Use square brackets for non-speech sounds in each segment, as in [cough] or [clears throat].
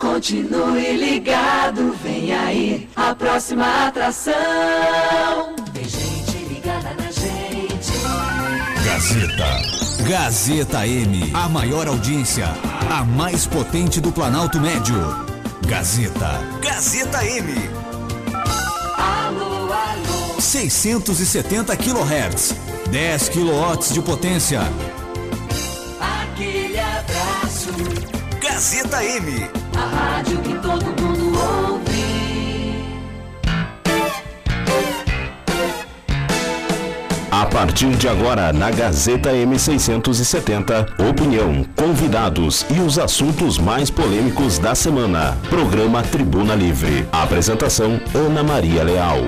Continue ligado, vem aí a próxima atração. Tem gente ligada na gente. Gazeta. Gazeta M. A maior audiência. A mais potente do Planalto Médio. Gazeta. Gazeta M. Alô, alô. 670 kHz. 10 kW de potência. Gazeta M. A rádio que todo mundo ouve. A partir de agora, na Gazeta M670, opinião, convidados e os assuntos mais polêmicos da semana. Programa Tribuna Livre. Apresentação: Ana Maria Leal.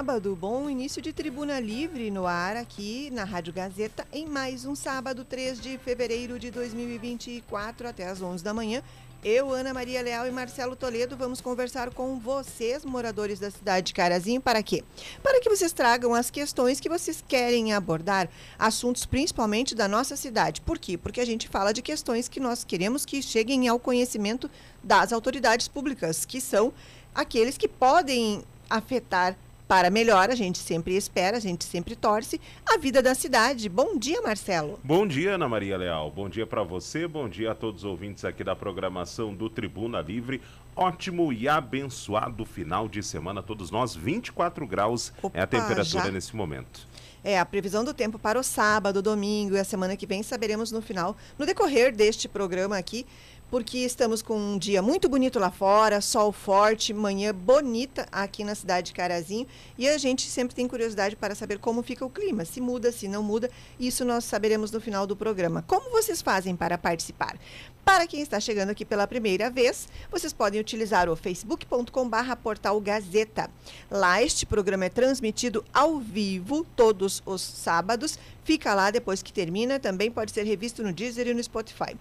Sábado, bom início de Tribuna Livre no ar aqui na Rádio Gazeta em mais um sábado, 3 de fevereiro de 2024 até às 11 da manhã. Eu, Ana Maria Leal e Marcelo Toledo vamos conversar com vocês, moradores da cidade de Carazinho, para quê? Para que vocês tragam as questões que vocês querem abordar, assuntos principalmente da nossa cidade. Por quê? Porque a gente fala de questões que nós queremos que cheguem ao conhecimento das autoridades públicas, que são aqueles que podem afetar para melhor, a gente sempre espera, a gente sempre torce, a vida da cidade. Bom dia, Marcelo. Bom dia, Ana Maria Leal. Bom dia para você, bom dia a todos os ouvintes aqui da programação do Tribuna Livre. Ótimo e abençoado final de semana, todos nós. 24 graus é a Opa, temperatura já? nesse momento. É, a previsão do tempo para o sábado, domingo e a semana que vem saberemos no final, no decorrer deste programa aqui, porque estamos com um dia muito bonito lá fora, sol forte, manhã bonita aqui na cidade de Carazinho, e a gente sempre tem curiosidade para saber como fica o clima, se muda, se não muda, isso nós saberemos no final do programa. Como vocês fazem para participar? Para quem está chegando aqui pela primeira vez, vocês podem utilizar o facebook.com/barra portal Gazeta. Lá este programa é transmitido ao vivo todos os sábados. Fica lá depois que termina. Também pode ser revisto no Deezer e no Spotify.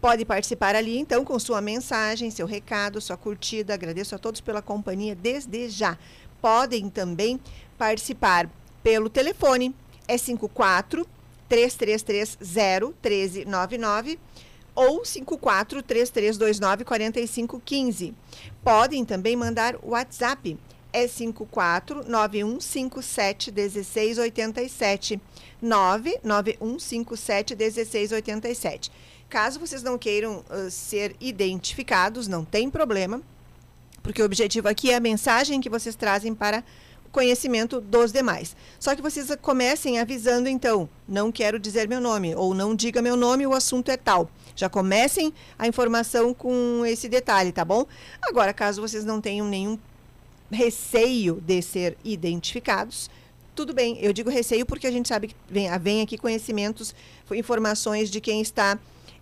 Pode participar ali então com sua mensagem, seu recado, sua curtida. Agradeço a todos pela companhia desde já. Podem também participar pelo telefone é 54 3330 1399 ou 54 3329 4515. Podem também mandar o WhatsApp. É 54 9157 1687. 99157 1687. Caso vocês não queiram ah, ser identificados, não tem problema, porque o objetivo aqui é a mensagem que vocês trazem para conhecimento dos demais. Só que vocês comecem avisando, então, não quero dizer meu nome, ou não diga meu nome, o assunto é tal. Já comecem a informação com esse detalhe, tá bom? Agora, caso vocês não tenham nenhum receio de ser identificados, tudo bem. Eu digo receio porque a gente sabe que vem, vem aqui conhecimentos, informações de quem está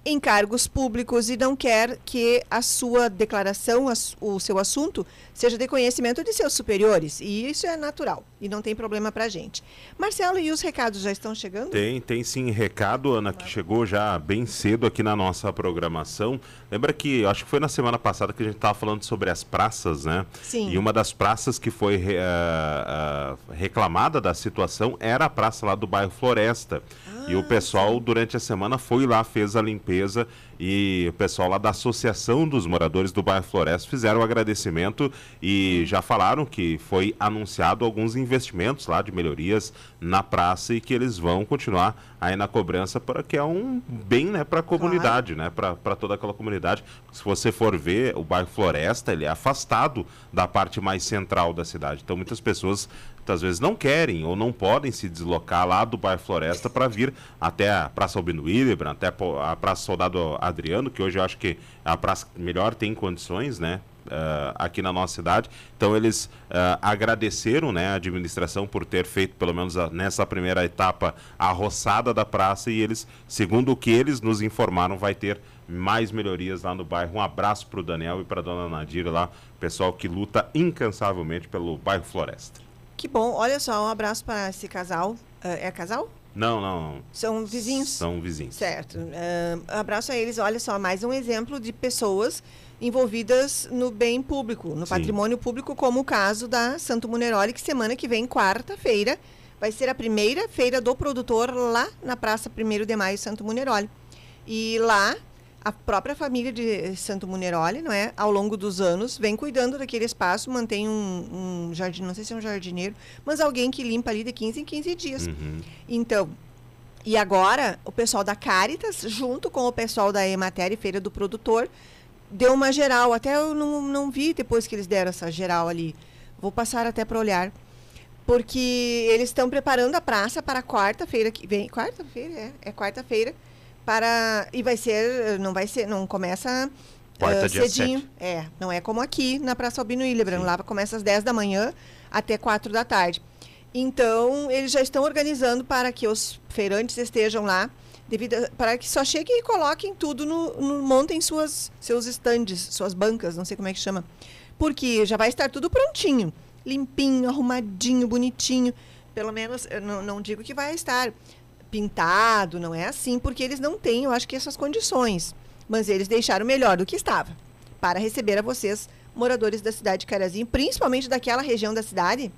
em cargos públicos e não quer que a sua declaração, o seu assunto, seja de conhecimento de seus superiores. E isso é natural e não tem problema para a gente. Marcelo, e os recados já estão chegando? Tem, tem sim recado, Ana, que chegou já bem cedo aqui na nossa programação. Lembra que, acho que foi na semana passada que a gente estava falando sobre as praças, né? Sim. E uma das praças que foi ah, ah, reclamada da situação era a praça lá do bairro Floresta. E o pessoal, durante a semana, foi lá, fez a limpeza e o pessoal lá da Associação dos Moradores do Bairro Floresta fizeram o agradecimento e já falaram que foi anunciado alguns investimentos lá de melhorias na praça e que eles vão continuar aí na cobrança para que é um bem né, para a comunidade, né, para toda aquela comunidade. Se você for ver, o bairro Floresta ele é afastado da parte mais central da cidade. Então muitas pessoas muitas vezes não querem ou não podem se deslocar lá do bairro Floresta para vir até a Praça Albino Willebrand, até a Praça Soldado Adriano, que hoje eu acho que é a praça que melhor tem condições, né? ah, aqui na nossa cidade. Então eles ah, agradeceram né, a administração por ter feito, pelo menos a- nessa primeira etapa, a roçada da praça e eles, segundo o que eles nos informaram, vai ter mais melhorias lá no bairro. Um abraço para o Daniel e para a dona Nadira lá, pessoal que luta incansavelmente pelo bairro Floresta. Que bom. Olha só, um abraço para esse casal. Ah, é casal? Não, não, não. São vizinhos? São vizinhos. Certo. Ah, abraço a eles. Olha só, mais um exemplo de pessoas envolvidas no bem público, no Sim. patrimônio público, como o caso da Santo Muneroli, que semana que vem, quarta-feira, vai ser a primeira feira do produtor lá na Praça 1 de Maio, Santo Muneroli. E lá, a própria família de Santo Muneroli, não é, ao longo dos anos, vem cuidando daquele espaço, mantém um, um jardim, não sei se é um jardineiro, mas alguém que limpa ali de 15 em 15 dias. Uhum. Então, e agora, o pessoal da Caritas, junto com o pessoal da Emater e Feira do Produtor, deu uma geral. Até eu não, não vi depois que eles deram essa geral ali. Vou passar até para olhar. Porque eles estão preparando a praça para quarta-feira que vem. Quarta-feira? É, é quarta-feira. Para. E vai ser. Não vai ser. Não começa. Quarta, uh, cedinho. 7. É, não é como aqui na Praça Albino Hildebrand. Lá começa às 10 da manhã até 4 da tarde. Então, eles já estão organizando para que os feirantes estejam lá, devido a- para que só cheguem e coloquem tudo no, no montem suas seus estandes, suas bancas, não sei como é que chama. Porque já vai estar tudo prontinho, limpinho, arrumadinho, bonitinho. Pelo menos, eu não, não digo que vai estar pintado, não é assim, porque eles não têm, eu acho que essas condições. Mas eles deixaram melhor do que estava, para receber a vocês, moradores da cidade de Carazinho, principalmente daquela região da cidade,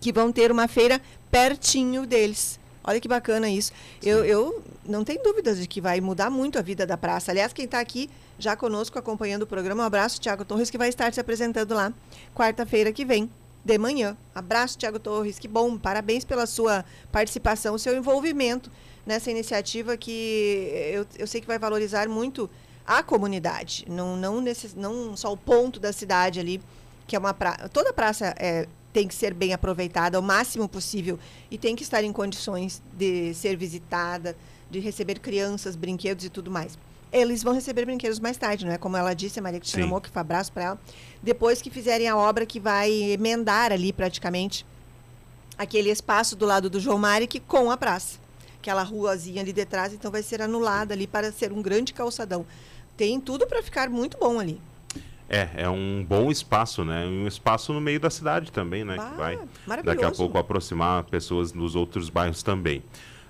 que vão ter uma feira pertinho deles. Olha que bacana isso. Eu, eu não tenho dúvidas de que vai mudar muito a vida da praça. Aliás, quem está aqui já conosco acompanhando o programa, um abraço, Tiago Torres, que vai estar se apresentando lá quarta-feira que vem, de manhã. Abraço, Tiago Torres, que bom. Parabéns pela sua participação, seu envolvimento nessa iniciativa que eu, eu sei que vai valorizar muito a comunidade, não, não, necess, não só o ponto da cidade ali, que é uma praça. Toda praça é, tem que ser bem aproveitada ao máximo possível e tem que estar em condições de ser visitada, de receber crianças, brinquedos e tudo mais. Eles vão receber brinquedos mais tarde, não é? Como ela disse, a Maria Cristina. Moura, que foi abraço para ela. Depois que fizerem a obra que vai emendar ali praticamente aquele espaço do lado do João Maric com a praça. Aquela ruazinha ali de trás, então vai ser anulada ali para ser um grande calçadão. Tem tudo para ficar muito bom ali. É, é um bom espaço, né? Um espaço no meio da cidade também, né? Bah, que vai daqui a pouco aproximar pessoas dos outros bairros também.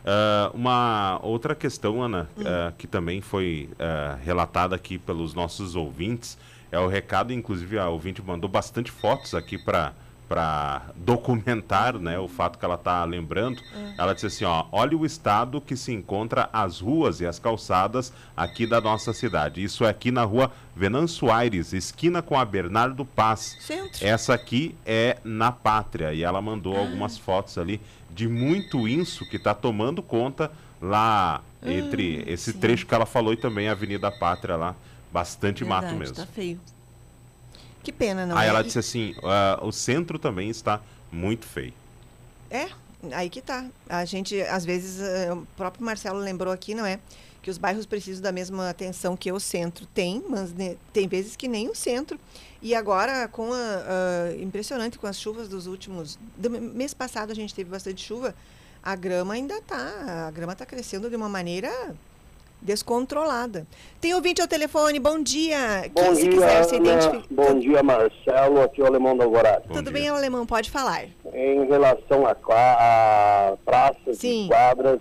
Ah, uma outra questão, Ana, ah, que também foi ah, relatada aqui pelos nossos ouvintes, é o recado, inclusive a ouvinte mandou bastante fotos aqui para para documentar né, o fato que ela está lembrando. Hum. Ela disse assim, ó, olha o estado que se encontra as ruas e as calçadas aqui da nossa cidade. Isso é aqui na rua Venâncio Aires, esquina com a Bernardo Paz. Centro. Essa aqui é na Pátria e ela mandou algumas fotos ali de muito inso que está tomando conta lá entre esse trecho que ela falou e também a Avenida Pátria lá. Bastante mato Verdade, mesmo. Tá feio. Que pena, não Aí é? ela disse assim, ah, o centro também está muito feio. É, aí que tá. A gente, às vezes, eh, o próprio Marcelo lembrou aqui, não é? Que os bairros precisam da mesma atenção que o centro tem, mas né, tem vezes que nem o centro. E agora, com a, a- impressionante com as chuvas dos últimos. Do mês passado a gente teve bastante chuva, a grama ainda tá. A grama está crescendo de uma maneira descontrolada. Tem ouvinte ao telefone, bom dia. Bom Quem se dia, quiser se Ana. identificar. Bom dia, Marcelo. Aqui é o Alemão da Alvorada. Bom Tudo dia. bem, alemão? Pode falar. Em relação a, a praças Sim. e quadras,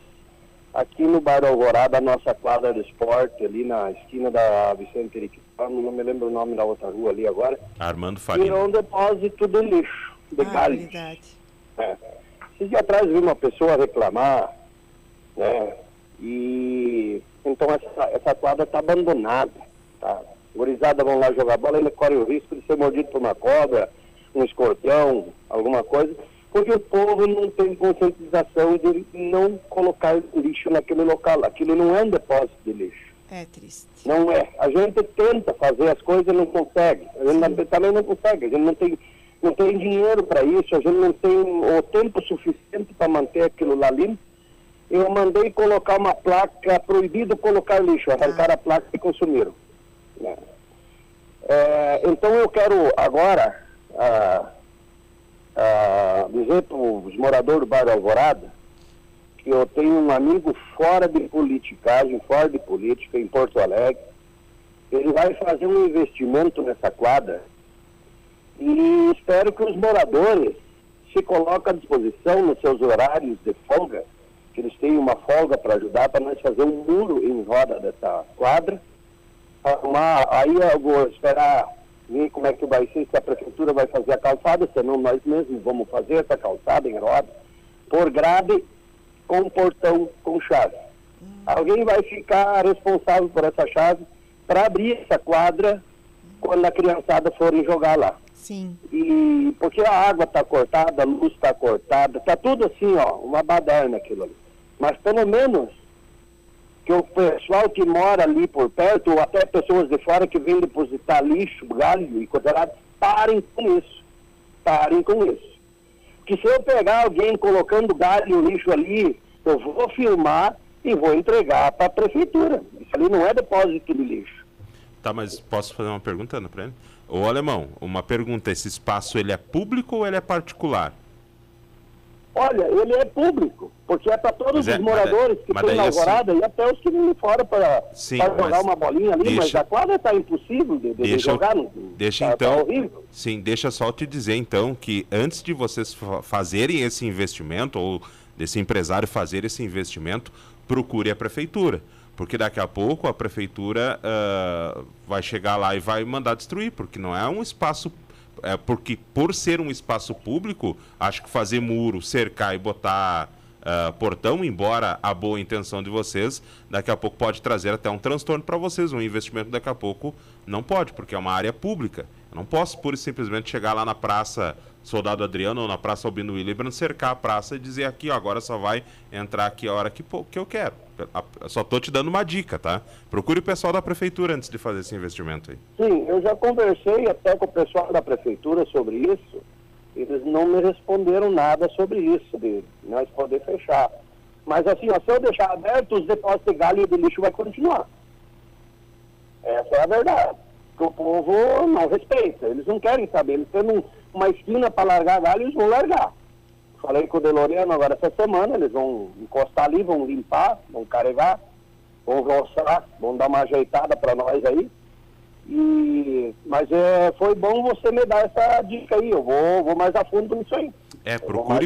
aqui no bairro Alvorada, a nossa quadra de esporte, ali na esquina da Vicente Periquitano, não me lembro o nome da outra rua ali agora, Armando virou Farina. um depósito de lixo, de Ah, galhos. verdade. É. Esses dias atrás vi uma pessoa reclamar, né? E então essa, essa quadra está abandonada. Tá? Gurizada vão lá jogar bola, ele corre o risco de ser mordido por uma cobra, um escorpião, alguma coisa, porque o povo não tem conscientização de não colocar lixo naquele local. Aquilo não é um depósito de lixo. É triste. Não é. A gente tenta fazer as coisas e não consegue. A gente não- também não consegue. A gente não tem, não tem dinheiro para isso, a gente não tem o tempo suficiente para manter aquilo lá limpo. Eu mandei colocar uma placa, proibido colocar lixo, arrancar a placa e consumiram. né? É, então eu quero agora ah, ah, dizer para os moradores do bairro Alvorada que eu tenho um amigo fora de politicagem, fora de política, em Porto Alegre. Ele vai fazer um investimento nessa quadra e espero que os moradores se coloquem à disposição nos seus horários de folga, que eles tenham uma folga para ajudar para nós fazer um muro em roda dessa quadra. Arrumar, aí eu vou esperar ver como é que vai ser, se a prefeitura vai fazer a calçada, senão nós mesmos vamos fazer essa calçada em roda por grade com portão com chave. Alguém vai ficar responsável por essa chave para abrir essa quadra quando a criançada for jogar lá. Sim. E porque a água está cortada, a luz está cortada, está tudo assim, ó, uma baderna aquilo ali. Mas pelo menos que o pessoal que mora ali por perto, ou até pessoas de fora que vêm depositar lixo, galho e coisa parem com isso. Parem com isso. Que se eu pegar alguém colocando galho e lixo ali, eu vou filmar e vou entregar para a prefeitura. Isso ali não é depósito de lixo. Tá, mas posso fazer uma pergunta, Ana, para ele? Ô, Alemão, uma pergunta, esse espaço ele é público ou ele é particular? Olha, ele é público, porque é para todos é, os moradores mas, que mas tem na assim, Alvorada e até os que vêm fora para jogar uma bolinha ali, deixa, mas a quadra está impossível de, de deixa, jogar. No, deixa tá, então, tá sim, deixa só te dizer então que antes de vocês fazerem esse investimento ou desse empresário fazer esse investimento, procure a prefeitura porque daqui a pouco a prefeitura uh, vai chegar lá e vai mandar destruir, porque não é um espaço. É porque por ser um espaço público, acho que fazer muro, cercar e botar uh, portão, embora a boa intenção de vocês, daqui a pouco pode trazer até um transtorno para vocês. Um investimento daqui a pouco não pode, porque é uma área pública. Eu não posso pura e simplesmente chegar lá na praça Soldado Adriano ou na Praça Albino Willibrand, cercar a praça e dizer aqui, ó, agora só vai entrar aqui a hora que, pô, que eu quero. Só tô te dando uma dica, tá? Procure o pessoal da prefeitura antes de fazer esse investimento aí. Sim, eu já conversei até com o pessoal da prefeitura sobre isso. Eles não me responderam nada sobre isso, de nós poder fechar. Mas assim, ó, se eu deixar aberto, os depósitos de galho e de lixo vai continuar. Essa é a verdade. Que o povo não respeita. Eles não querem saber. Eles têm um, uma esquina para largar galho, eles vão largar. Falei com o Deloriano agora essa semana, eles vão encostar ali, vão limpar, vão carregar, vão roçar, vão dar uma ajeitada para nós aí. E, mas é, foi bom você me dar essa dica aí, eu vou, vou mais a fundo nisso aí. É, procure,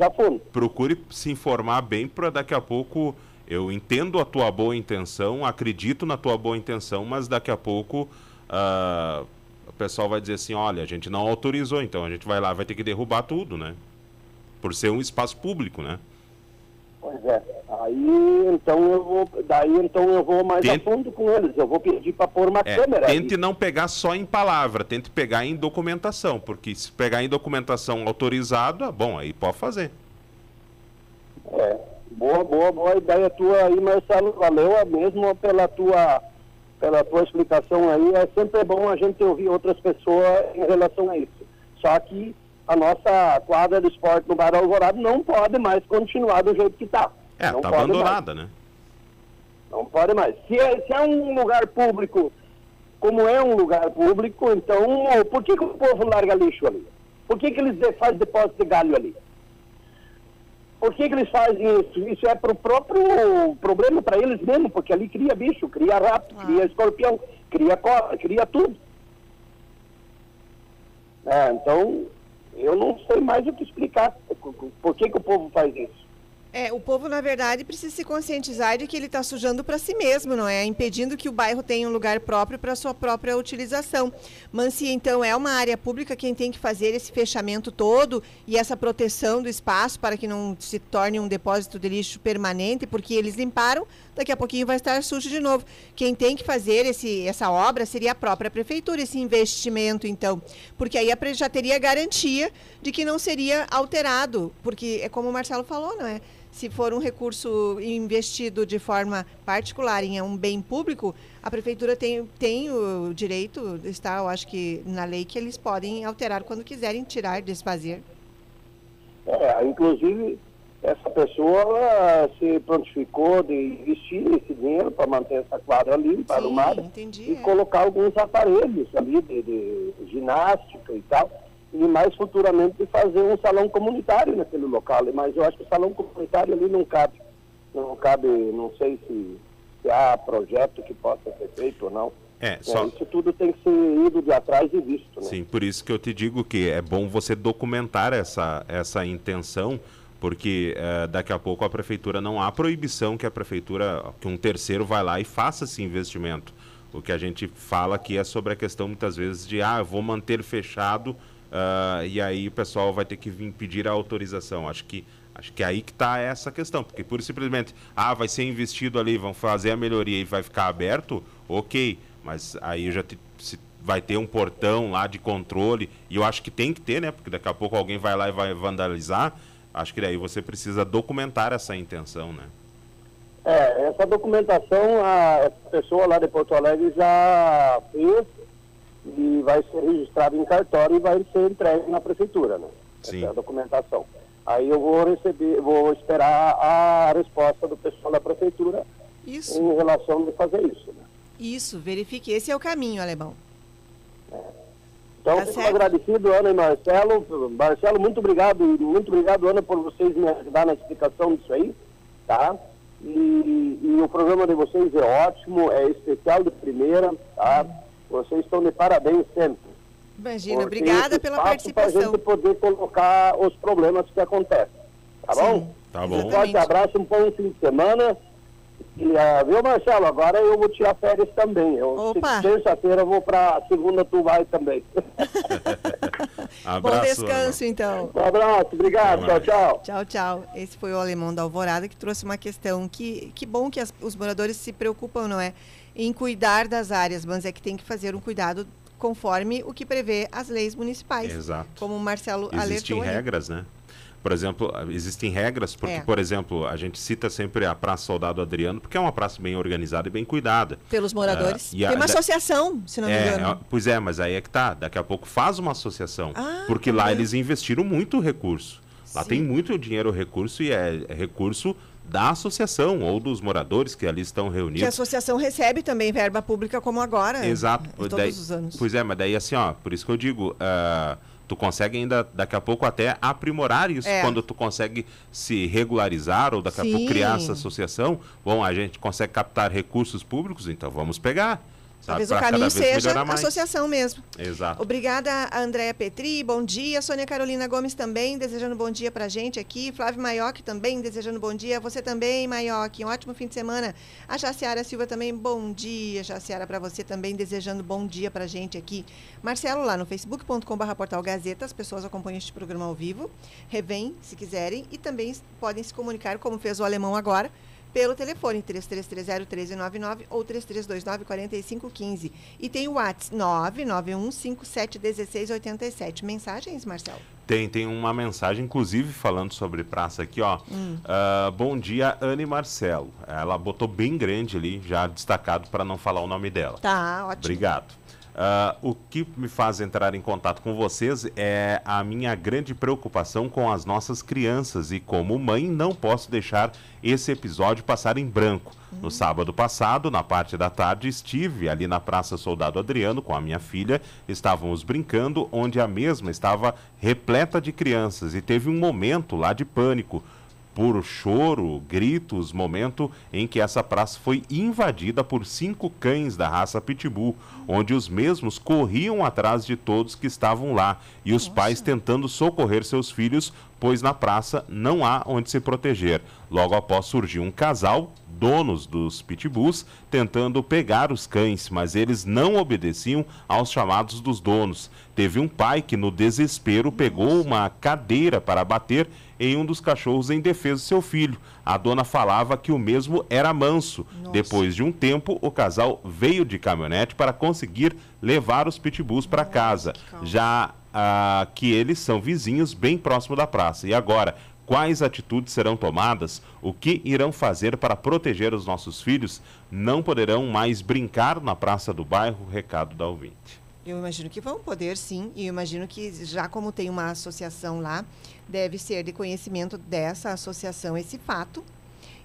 procure se informar bem para daqui a pouco. Eu entendo a tua boa intenção, acredito na tua boa intenção, mas daqui a pouco uh, o pessoal vai dizer assim, olha, a gente não autorizou, então a gente vai lá, vai ter que derrubar tudo, né? Por ser um espaço público, né? Pois é. Aí então eu vou, daí então eu vou mais tente, a fundo com eles. Eu vou pedir para pôr uma é, câmera. Tente aí. não pegar só em palavra, tente pegar em documentação, porque se pegar em documentação autorizada, bom, aí pode fazer. É, boa, boa, boa ideia tua aí, Marcelo. Valeu mesmo pela tua pela tua explicação aí. É sempre bom a gente ouvir outras pessoas em relação a isso. Só que a nossa quadra de esporte no Bairro Alvorado não pode mais continuar do jeito que está. É, está abandonada, mais. né? Não pode mais. Se é, se é um lugar público, como é um lugar público, então por que, que o povo larga lixo ali? Por que, que eles fazem depósito de galho ali? Por que, que eles fazem isso? Isso é para o próprio problema para eles mesmo, porque ali cria bicho, cria rato, ah. cria escorpião, cria cobra, cria tudo. É, então, eu não sei mais o que explicar. Por que, que o povo faz isso? É, o povo, na verdade, precisa se conscientizar de que ele está sujando para si mesmo, não é? Impedindo que o bairro tenha um lugar próprio para sua própria utilização. Mas se então é uma área pública quem tem que fazer esse fechamento todo e essa proteção do espaço para que não se torne um depósito de lixo permanente, porque eles limparam, daqui a pouquinho vai estar sujo de novo. Quem tem que fazer esse, essa obra seria a própria prefeitura, esse investimento, então. Porque aí a já teria garantia de que não seria alterado, porque é como o Marcelo falou, não é? Se for um recurso investido de forma particular em um bem público, a prefeitura tem, tem o direito, está, eu acho que na lei, que eles podem alterar quando quiserem tirar, desfazer. É, inclusive, essa pessoa se prontificou de investir esse dinheiro para manter essa quadra limpa, arrumada, entendi, e é. colocar alguns aparelhos ali de, de ginástica e tal e mais futuramente fazer um salão comunitário naquele local. Mas eu acho que o salão comunitário ali não cabe. Não cabe, não sei se, se há projeto que possa ser feito ou não. É, só... É, isso tudo tem que ser ido de atrás e visto. Né? Sim, por isso que eu te digo que é bom você documentar essa, essa intenção, porque é, daqui a pouco a prefeitura não há proibição que a prefeitura, que um terceiro vai lá e faça esse investimento. O que a gente fala aqui é sobre a questão muitas vezes de, ah, vou manter fechado Uh, e aí o pessoal vai ter que vir pedir a autorização. Acho que Acho que é aí que está essa questão, porque por simplesmente, ah, vai ser investido ali, vão fazer a melhoria e vai ficar aberto, ok, mas aí já te, se vai ter um portão lá de controle, e eu acho que tem que ter, né? Porque daqui a pouco alguém vai lá e vai vandalizar. Acho que daí você precisa documentar essa intenção, né? É, essa documentação a pessoa lá de Porto Alegre já fez e vai ser registrado em cartório e vai ser entregue na prefeitura, né? Sim. Essa é a documentação. Aí eu vou receber, vou esperar a resposta do pessoal da prefeitura Isso, em relação de fazer isso, né? isso, verifique. Esse é o caminho, Alemão. Então, Tá fico certo. agradecido, Ana e Marcelo. Marcelo, muito obrigado, e muito obrigado, Ana, por vocês me ajudar na explicação disso aí, tá? E, e o programa de vocês é ótimo, é especial de primeira, tá? Vocês estão de parabéns sempre. Imagina, Porque obrigada pela espaço Para a participação. gente poder colocar os problemas que acontecem, tá Sim, bom? Tá bom. Um forte abraço, um bom fim de semana. E, ah, viu, Marcelo? Agora eu vou tirar férias também. Eu, Opa. Terça-feira eu vou para segunda, tu vai também. [laughs] Bom Abraço, descanso, então. um abraço, obrigado, tchau, tchau. Tchau, tchau. Esse foi o alemão da Alvorada que trouxe uma questão que, que bom que as- os moradores se preocupam, não é? Em cuidar das áreas, mas é que tem que fazer um cuidado conforme o que prevê as leis municipais. Exato. Como o Marcelo Existem alertou ali. regras, né? Por exemplo, existem regras, porque, É. por exemplo, a gente cita sempre a Praça Soldado Adriano, porque é uma praça bem organizada e bem cuidada. Pelos moradores. Ah, e a- tem uma da- associação, se não me É, engano. é, pois é, mas aí é que tá. Daqui a pouco faz uma associação. Ah, porque tá lá eles investiram muito recurso. Lá Sim. tem muito dinheiro recurso e é, é recurso da associação ou dos moradores que ali estão Que a reunidos. associação recebe também verba pública como agora. Exato. Todos Daí- os anos. Pois é, mas daí assim, ó, por isso que eu digo, ah, tu consegue ainda daqui a pouco até aprimorar isso É. quando tu consegue se regularizar ou daqui a Sim. pouco criar essa associação. Bom, a gente consegue captar recursos públicos, então vamos pegar. Sabe, Talvez o caminho seja a associação mesmo. Exato. Obrigada, a Andréa Petri. Bom dia. Sônia Carolina Gomes também, desejando bom dia pra gente aqui. Flávio Maioc também, desejando bom dia. Você também, Maioc. Um ótimo fim de semana. A Jaciara Silva também, bom dia. Jaciara, pra você também, desejando bom dia pra gente aqui. Marcelo, lá no facebook.com.br portal Gazeta, as pessoas acompanham este programa ao vivo. Revém, se quiserem, e também podem se comunicar, como fez o alemão agora, pelo telefone 3330-1399 ou 3329-4515. E tem o WhatsApp 991571687. Mensagens, Marcelo? Tem, tem uma mensagem, inclusive, falando sobre praça aqui, ó. Hum. Ah, bom dia, Anne Marcelo. Ela botou bem grande ali, já destacado para não falar o nome dela. Tá, ótimo. Obrigado. Ah, o que me faz entrar em contato com vocês é a minha grande preocupação com as nossas crianças e como mãe não posso deixar esse episódio passar em branco. No sábado passado, na parte da tarde, estive ali na Praça Soldado Adriano com a minha filha. Estávamos brincando, onde a mesma estava repleta de crianças e teve um momento lá de pânico por choro, gritos, momento em que essa praça foi invadida por cinco cães da raça Pitbull, onde os mesmos corriam atrás de todos que estavam lá e os pais tentando socorrer seus filhos, pois na praça não há onde se proteger. Logo após surgiu um casal, donos dos pitbulls, tentando pegar os cães, mas eles não obedeciam aos chamados dos donos. Teve um pai que, no desespero, pegou uma cadeira para bater em um dos cachorros em defesa do seu filho. A dona falava que o mesmo era manso. Depois de um tempo, o casal veio de caminhonete para conseguir levar os pitbulls para casa, já ah, que eles são vizinhos bem próximo da praça. E agora, quais atitudes serão tomadas? O que irão fazer para proteger os nossos filhos? Não poderão mais brincar na praça do bairro? Recado da ouvinte. Eu imagino que vão poder, sim. E imagino que, já como tem uma associação lá, deve ser de conhecimento dessa associação esse fato.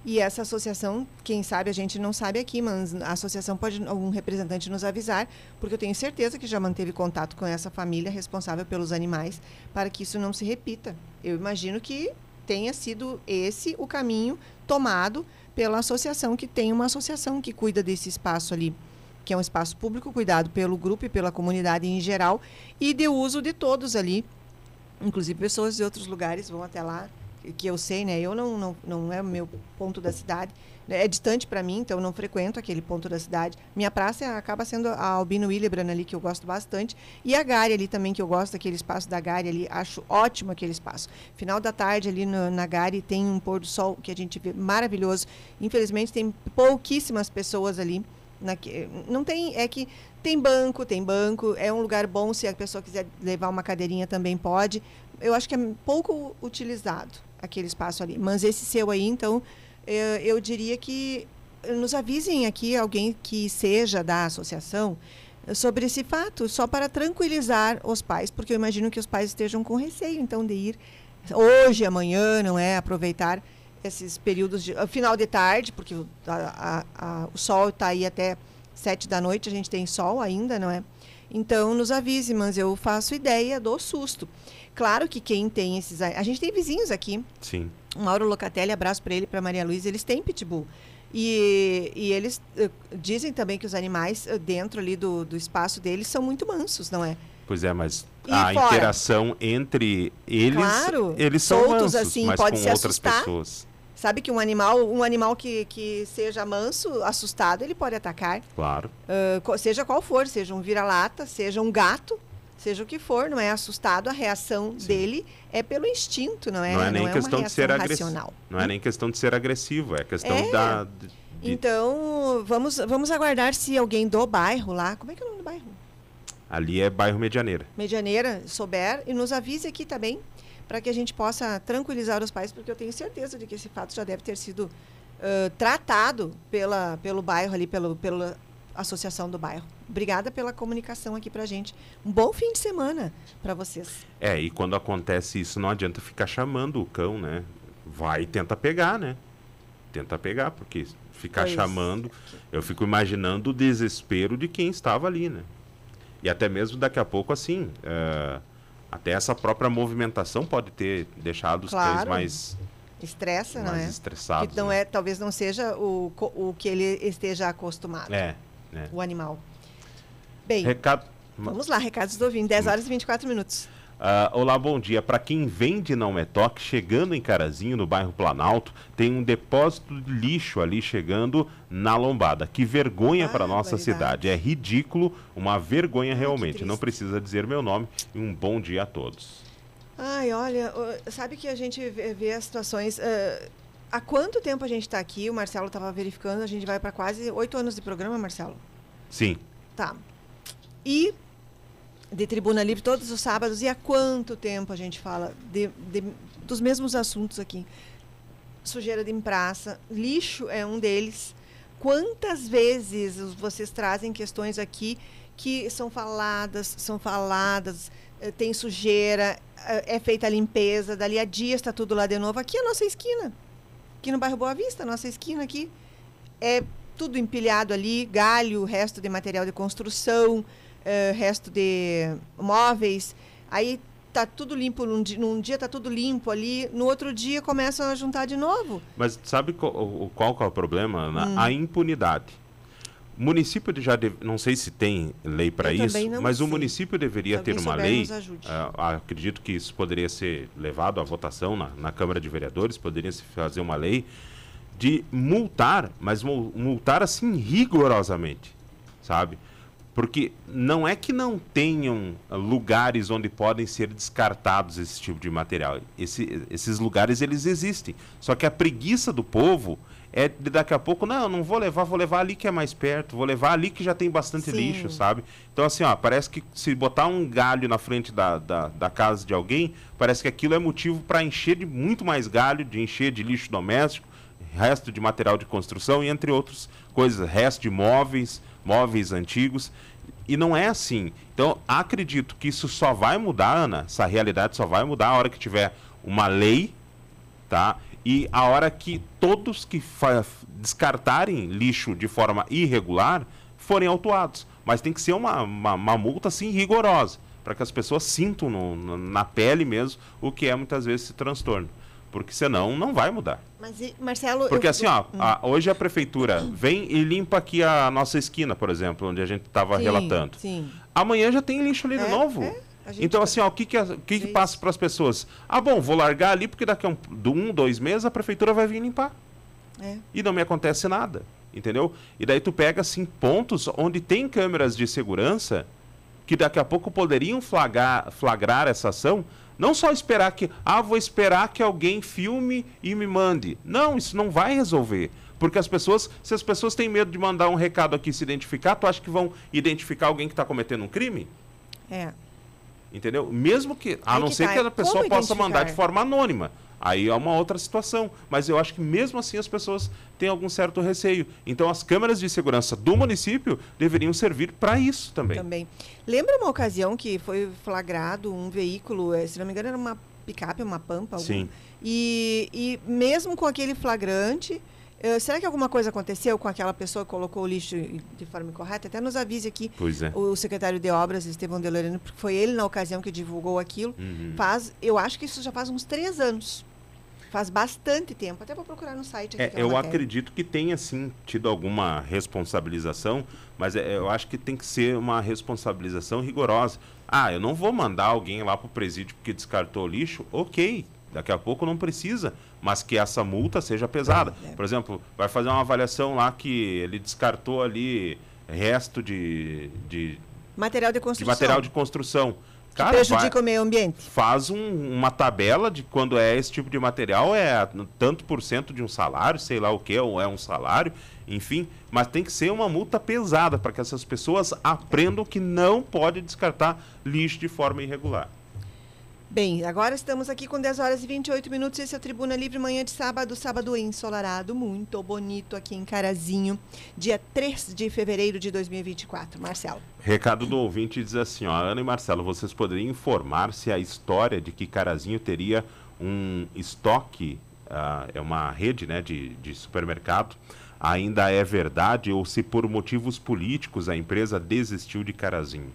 E essa associação, quem sabe, a gente não sabe aqui, mas a associação pode algum representante nos avisar, porque eu tenho certeza que já manteve contato com essa família responsável pelos animais para que isso não se repita. Eu imagino que tenha sido esse o caminho tomado pela associação, que tem uma associação que cuida desse espaço ali que é um espaço público cuidado pelo grupo e pela comunidade em geral e de uso de todos ali. Inclusive pessoas de outros lugares vão até lá que eu sei, né? Eu não, não, não é o meu ponto da cidade. É distante para mim, então eu não frequento aquele ponto da cidade. Minha praça acaba sendo a Albino Willebrand ali, que eu gosto bastante. E a Gare ali também, que eu gosto daquele espaço da Gare ali. Acho ótimo aquele espaço. Final da tarde ali no, na Gare tem um pôr do sol que a gente vê maravilhoso. Infelizmente tem pouquíssimas pessoas ali. Na, não tem, é que tem banco, tem banco, é um lugar bom se a pessoa quiser levar uma cadeirinha também pode. Eu acho que é pouco utilizado aquele espaço ali. Mas esse seu aí, então, eu, eu diria que nos avisem aqui alguém que seja da associação sobre esse fato, só para tranquilizar os pais, porque eu imagino que os pais estejam com receio, então, de ir hoje, amanhã, não é? Aproveitar esses períodos de final de tarde, porque a, a, a, o sol está aí até sete da noite, a gente tem sol ainda, não é? Então, nos avise, mas eu faço ideia do susto. Claro que quem tem esses. A gente tem vizinhos aqui. Sim. Mauro Locatelli, abraço para ele, para Maria Luísa, eles têm pitbull. E, e eles uh, dizem também que os animais uh, dentro ali do, do espaço deles são muito mansos, não é? Pois é, mas e a fora? interação entre eles, claro, eles são soltos, mansos, assim, mas pode com outras assustar. pessoas. Sabe que um animal, um animal que, que seja manso, assustado, ele pode atacar. Claro. Uh, seja qual for, seja um vira-lata, seja um gato, seja o que for, não é assustado, a reação Sim. dele é pelo instinto, não é? Não é nem não é questão de ser agressivo. Não é nem questão de ser agressivo, é questão é. da. De... Então, vamos, vamos aguardar se alguém do bairro lá. Como é que é o nome do bairro? Ali é bairro Medianeira. Medianeira, souber, e nos avise aqui também, para que a gente possa tranquilizar os pais, porque eu tenho certeza de que esse fato já deve ter sido uh, tratado pela, pelo bairro ali, pelo, pela associação do bairro. Obrigada pela comunicação aqui pra gente. Um bom fim de semana para vocês. É, e quando acontece isso, não adianta ficar chamando o cão, né? Vai e tenta pegar, né? Tenta pegar, porque ficar pois. chamando, eu fico imaginando o desespero de quem estava ali, né? E até mesmo daqui a pouco, assim, uh, até essa própria movimentação pode ter deixado os claro. cães mais estressa, mais não é? estressados. Que não né? é, talvez não seja o, o que ele esteja acostumado. É, é. O animal. Bem, Recado... vamos lá, recados do ouvinte, 10 horas e 24 minutos. Uh, olá, bom dia. Para quem vem de Não É Toque, chegando em Carazinho, no bairro Planalto, tem um depósito de lixo ali chegando na lombada. Que vergonha para nossa cidade. É ridículo, uma vergonha realmente. Não precisa dizer meu nome. E um bom dia a todos. Ai, olha, sabe que a gente vê, as situações. Uh, há quanto tempo a gente está aqui? O Marcelo estava verificando, a gente vai para quase oito anos de programa, Marcelo? Sim. Tá. E de Tribuna Livre todos os sábados. E há quanto tempo a gente fala de, de, dos mesmos assuntos aqui? Sujeira de praça, lixo é um deles. Quantas vezes vocês trazem questões aqui que são faladas, são faladas, eh, tem sujeira, eh, é feita a limpeza, dali a dia está tudo lá de novo. Aqui é a nossa esquina. Aqui no bairro Boa Vista, nossa esquina aqui. É tudo empilhado ali, galho, resto de material de construção, uh, resto de móveis. Aí tá tudo limpo num dia, num dia tá tudo limpo ali, no outro dia começam a juntar de novo. Mas sabe qual, qual, é o problema? Hum. A impunidade. O município já deve, não sei se tem lei para isso, mas sei. o município deveria ter uma lei. Uh, acredito que isso poderia ser levado à votação na, na Câmara de Vereadores, poderia se fazer uma lei de multar, mas multar assim rigorosamente, sabe? Porque não é que não tenham lugares onde podem ser descartados esse tipo de material. Esse, esses lugares eles existem. Só que a preguiça do povo é de daqui a pouco, não, não vou levar, vou levar ali que é mais perto, vou levar ali que já tem bastante Sim. lixo, sabe? Então, assim, ó, parece que se botar um galho na frente da, da, da casa de alguém, parece que aquilo é motivo para encher de muito mais galho, de encher de lixo doméstico, resto de material de construção e entre outras coisas, resto de móveis, móveis antigos. E não é assim. Então, acredito que isso só vai mudar, Ana, essa realidade só vai mudar a hora que tiver uma lei, tá? E a hora que todos que descartarem lixo de forma irregular forem autuados. Mas tem que ser uma, uma, uma multa, assim, rigorosa, para que as pessoas sintam no, na pele mesmo o que é muitas vezes esse transtorno porque senão não vai mudar. Mas, Marcelo... Porque eu... assim, ó, hum. a, hoje a prefeitura vem e limpa aqui a nossa esquina, por exemplo, onde a gente estava relatando. Sim. Amanhã já tem lixo ali é, de novo. É, Então, vai- assim, ó, o que, que, o que, que passa para as pessoas? Ah, bom, vou largar ali porque daqui a um, um, dois meses a prefeitura vai vir limpar. É. E não me acontece nada, entendeu? E daí tu pega, assim, pontos onde tem câmeras de segurança que daqui a pouco poderiam flagrar, flagrar essa ação. Não só esperar que, ah, vou esperar que alguém filme e me mande. Não, isso não vai resolver. Porque as pessoas, se as pessoas têm medo de mandar um recado aqui se identificar, tu acha que vão identificar alguém que está cometendo um crime? É. Entendeu? Mesmo que, a Aí não que ser tá, que a pessoa como possa mandar de forma anônima. Aí é uma outra situação. Mas eu acho que mesmo assim as pessoas têm algum certo receio. Então as câmeras de segurança do município deveriam servir para isso também. Também. Lembra uma ocasião que foi flagrado um veículo, eh, se não me engano, era uma picape, uma pampa? algum- Sim. E, e mesmo com aquele flagrante, eh, será que alguma coisa aconteceu com aquela pessoa que colocou o lixo de forma incorreta? Até nos avise aqui é. o secretário de obras, Estevão Deloreno, porque foi ele na ocasião que divulgou aquilo. Uhum. Faz, eu acho que isso já faz uns três anos. Faz bastante tempo. Até vou procurar no site aqui. É, aquela eu matéria. acredito que tenha sim tido alguma responsabilização, mas é, eu acho que tem que ser uma responsabilização rigorosa. Ah, eu não vou mandar alguém lá pro presídio porque descartou lixo, ok. Daqui a pouco não precisa, mas que essa multa seja pesada. É. Por exemplo, vai fazer uma avaliação lá que ele descartou ali resto de, de, Material de de construção. material de construção. Cara, prejudica vai- o meio ambiente. faz um- uma tabela de quando é esse tipo de material, é tanto por cento de um salário, sei lá o que, ou é um salário, enfim, mas tem que ser uma multa pesada para que essas pessoas aprendam que não pode descartar lixo de forma irregular. Bem, agora estamos aqui com 10 horas e 28 minutos. Esse é o Tribuna Livre, manhã de sábado, sábado ensolarado, muito bonito aqui em Carazinho, dia 3 de fevereiro de 2024. Marcelo. Recado do ouvinte diz assim, ó, Ana e Marcelo, vocês poderiam informar se a história de que Carazinho teria um estoque, ah, é uma rede né, de, de supermercado, ainda é verdade ou se por motivos políticos a empresa desistiu de Carazinho?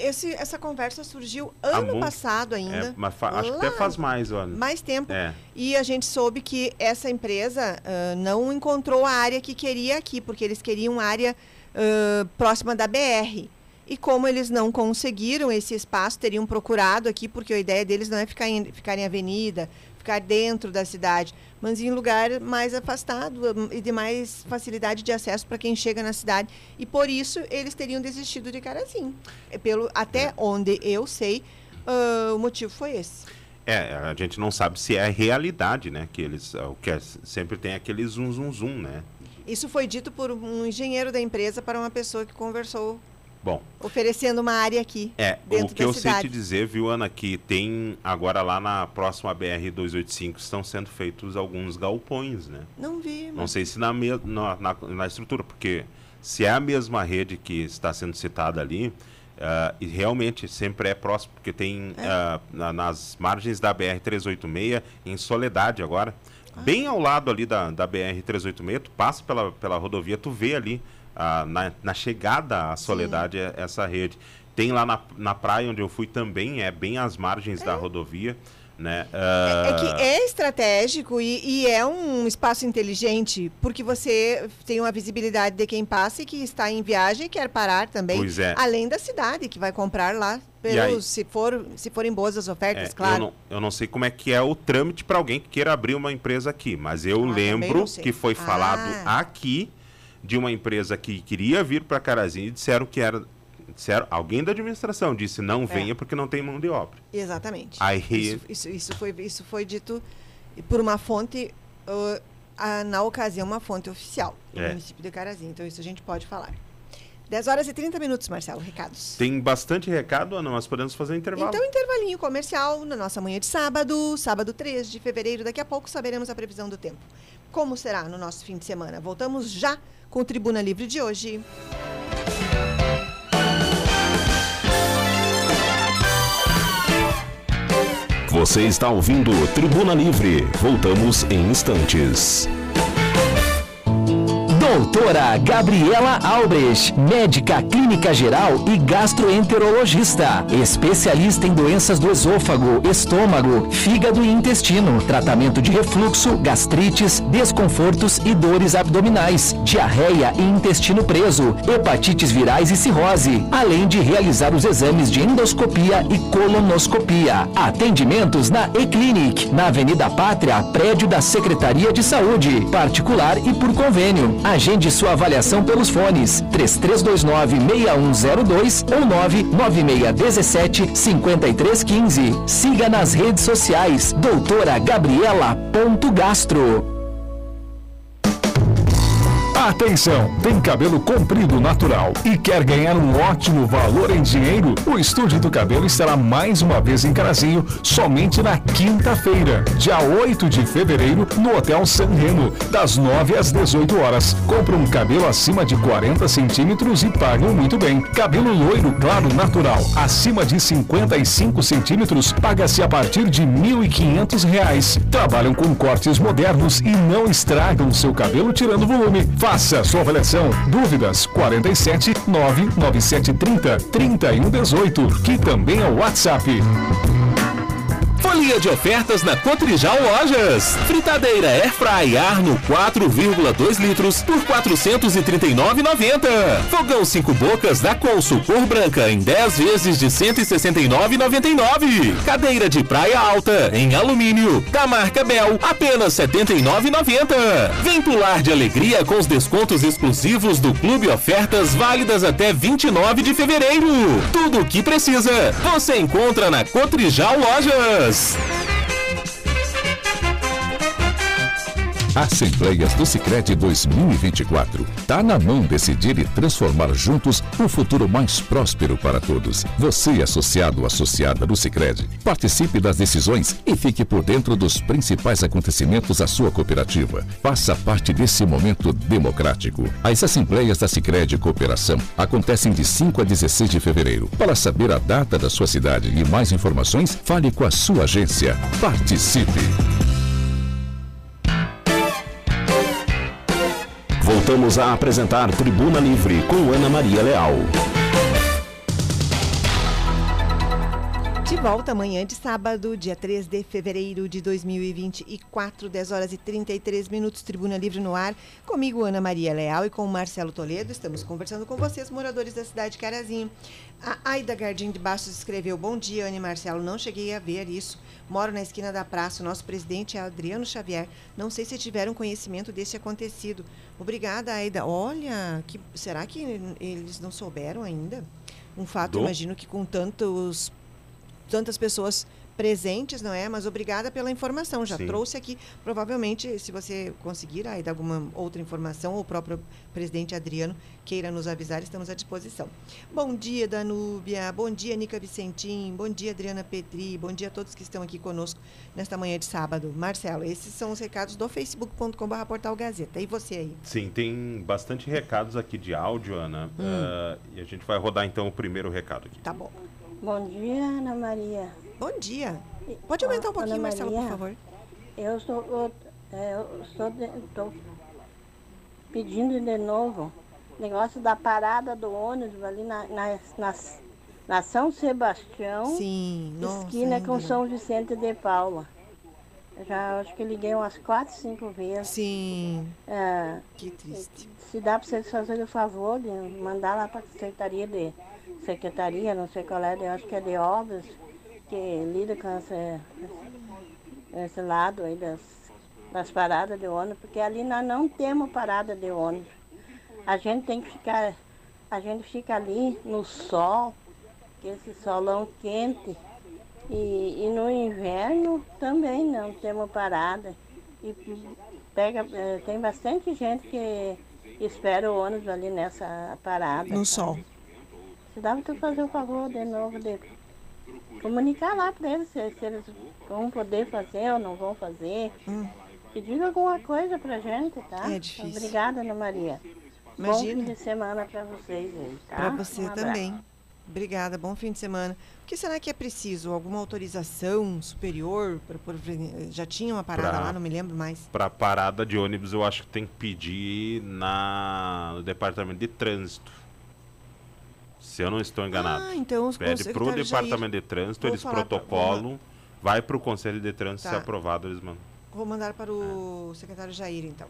Esse, essa conversa surgiu ano muito- passado ainda. É, mas fa- acho que até faz mais, Ana. mais tempo. É. E a gente soube que essa empresa ah, não encontrou a área que queria aqui, porque eles queriam área ah, próxima da BR. E como eles não conseguiram esse espaço, teriam procurado aqui, porque a ideia deles não é ficar em, ficar em avenida, ficar dentro da cidade, mas em lugar mais afastado hum, e de mais facilidade de acesso para quem chega na cidade. E por isso eles teriam desistido de Carazinho. É Pelo, até onde eu sei, ah, o motivo foi esse. É, a gente não sabe se é realidade, né? Que eles, o que é- sempre tem aquele zum zum zum, né? Isso foi dito por um engenheiro da empresa para uma pessoa que conversou, Bom, oferecendo uma área aqui é, o que eu sei cidade. te dizer, viu, Ana, que tem agora lá na próxima BR 285 estão sendo feitos alguns galpões, né? Não vi, Não mas sei se na, me- na, na, na estrutura, porque se é a mesma rede que está sendo citada ali, ah, e realmente sempre é próximo, porque tem ah, na- nas margens da BR-386, em Soledade agora, Ah. bem ao lado ali da, da BR-386, tu passa pela, pela rodovia, tu vê ali ah, na, na chegada à Soledade é- essa rede. Tem lá na, na praia onde eu fui também, é bem às margens da rodovia, né? é que Ah, é estratégico e, e é um espaço inteligente, porque você tem uma visibilidade de quem passa e que está em viagem e quer parar também, Pois é. além da cidade, que vai comprar lá, pelos, se, for, se forem boas as ofertas, É, claro. eu, não, eu não sei como é que é o trâmite para alguém que queira abrir uma empresa aqui, mas eu Ah, lembro que foi falado Ah. aqui de uma empresa que queria vir para Carazinho e disseram que era. Disseram, alguém da administração disse não É. venha porque não tem mão de obra. Exatamente. Aí- Isso, isso, isso foi, isso foi dito por uma fonte, uh, ah, na ocasião, uma fonte oficial do É. município de Carazinho. Então, isso a gente pode falar. 10 horas e 30 minutos, Marcelo. Recados. Tem bastante recado, Ana, mas podemos fazer um intervalo. Então, intervalinho comercial na nossa manhã de sábado, sábado 3 de fevereiro. Daqui a pouco saberemos a previsão do tempo. Como será no nosso fim de semana? Voltamos já com o Tribuna Livre de hoje. Você está ouvindo Tribuna Livre. Voltamos em instantes. Doutor Doutora Gabriela Albrecht, médica clínica geral e gastroenterologista, especialista em doenças do esôfago, estômago, fígado e intestino, tratamento de refluxo, gastrites, desconfortos e dores abdominais, diarreia e intestino preso, hepatites virais e cirrose, além de realizar os exames de endoscopia e colonoscopia. Atendimentos na E-Clinic, na Avenida Pátria, prédio da Secretaria de Saúde, particular e por convênio. Agende sua avaliação pelos fones 3329-6102 ou 99617-5315. Siga nas redes sociais, doutora Gabriela.gastro. Atenção! Tem cabelo comprido natural e quer ganhar um ótimo valor em dinheiro? O Estúdio do Cabelo estará mais uma vez em Carazinho somente na quinta-feira, dia 8 de fevereiro, no Hotel San Remo, das 9 às 18 horas. Compra um cabelo acima de 40 centímetros e pagam muito bem. Cabelo loiro claro natural, acima de 55 centímetros, paga-se a partir de 1.500 reais. Trabalham com cortes modernos e não estragam seu cabelo tirando volume. Faça sua avaliação. Dúvidas 47 99730 3118, que também é o WhatsApp. Folia de ofertas na Cotrijal Lojas. Fritadeira Airfry Arno 4,2 litros por 439,90. Fogão 5 bocas da Consul cor branca em 10 vezes de 169,99. Cadeira de praia alta em alumínio da marca Bel apenas 79,90. Vem pular de alegria com os descontos exclusivos do Clube Ofertas válidas até 29 de fevereiro. Tudo o que precisa você encontra na Cotrijal Lojas. News. Assembleias do Sicredi 2024. Tá na mão decidir e transformar juntos um futuro mais próspero para todos. Você, associado ou associada do Sicredi, participe das decisões e fique por dentro dos principais acontecimentos da sua cooperativa. Faça parte desse momento democrático. As assembleias da Sicredi Cooperação acontecem de 5 a 16 de fevereiro. Para saber a data da sua cidade e mais informações, fale com a sua agência. Participe. Voltamos a apresentar Tribuna Livre com Ana Maria Leal. De volta amanhã de sábado, dia 3 de fevereiro de 2024, 10 horas e 33 minutos, Tribuna Livre no ar. Comigo, Ana Maria Leal e com Marcelo Toledo. Estamos conversando com vocês, moradores da cidade de Carazinho. A Aida Gardim de Bastos escreveu: Bom dia, Ana e Marcelo. Não cheguei a ver isso. Moro na esquina da praça. O nosso presidente é Adriano Xavier. Não sei se tiveram conhecimento desse acontecido. Obrigada, Aida. Olha, que, será que eles não souberam ainda? Um fato, Do? imagino que com tantos tantas pessoas presentes, não é? Mas obrigada pela informação. Já Sim. trouxe aqui. Provavelmente, se você conseguir aí dar alguma outra informação, ou o próprio presidente Adriano queira nos avisar, estamos à disposição. Bom dia, Danúbia. Bom dia, Nica Vicentim. Bom dia, Adriana Petri. Bom dia a todos que estão aqui conosco nesta manhã de sábado. Marcelo, esses são os recados do facebook.com.br portal Gazeta. E você aí? Sim, tem bastante recados aqui de áudio, Ana. Hum. Ah, e a gente vai rodar então o primeiro recado aqui. Tá bom. Bom dia, Ana Maria. Bom dia. Pode aumentar um pouquinho, Marcelo, por Maria, favor. Eu estou, eu, é, eu estou, de- estou pedindo de novo negócio da parada do ônibus ali na, na, na, na São Sebastião, Sim, nossa. esquina com ainda. São Vicente de Paula. Já acho que liguei umas quatro, cinco vezes. Sim, É, que triste. se dá para vocês fazerem o favor de mandar lá para a Secretaria de Secretaria, não sei qual é, eu acho que é de obras, que lida com esse, esse lado aí das, das paradas de ônibus, porque ali nós não temos parada de ônibus. A gente tem que ficar, a gente fica ali no sol, que esse solão quente, e, e no inverno também não temos parada. E pega, eh, tem bastante gente que espera o ônibus ali nessa parada. No sol. Se dá para tu fazer o favor de novo de comunicar lá para eles se, se eles vão poder fazer ou não vão fazer. Hum. E diga alguma coisa pra gente, tá? É difícil. Obrigada, Ana Maria. Bom Imagina. fim de semana para vocês aí, tá? Para você Um também. Obrigada, bom fim de semana. O que será que é preciso? Alguma autorização superior? Pra, por- já tinha uma parada Pra- lá, não me lembro mais. Para parada de ônibus, eu acho que tem que pedir na, no departamento de trânsito. Se eu não estou enganado. Ah, então os Pede para o departamento de trânsito, Vou eles falar pra- protocolam, vai para o conselho de trânsito, Tá. se aprovado, eles mandam. Vou mandar para o secretário Jair, então.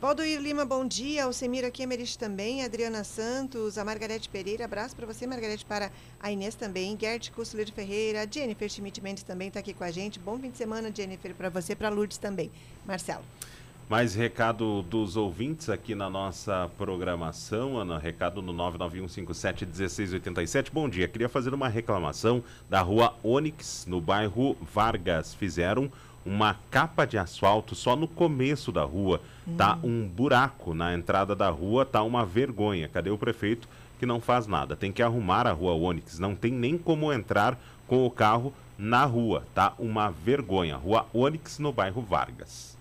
Valdoir Lima, bom dia. Alcemira Kemerich também. Adriana Santos, a Margarete Pereira. Abraço para você, Margarete, para a Inês também. Gert Kussler Ferreira. A Jennifer Schmidt Mendes também está aqui com a gente. Bom fim de semana, Jennifer, para você, para Lourdes também. Marcelo. Mais recado dos ouvintes aqui na nossa programação, Ana. Recado no 991571687. Bom dia, queria fazer uma reclamação da rua Onyx, no bairro Vargas. Fizeram uma capa de asfalto só no começo da rua. Tá um buraco na entrada da rua, tá uma vergonha. Cadê o prefeito que não faz nada? Tem que arrumar a rua Onyx. Não tem nem como entrar com o carro na rua. Tá uma vergonha. Rua Onyx, no bairro Vargas.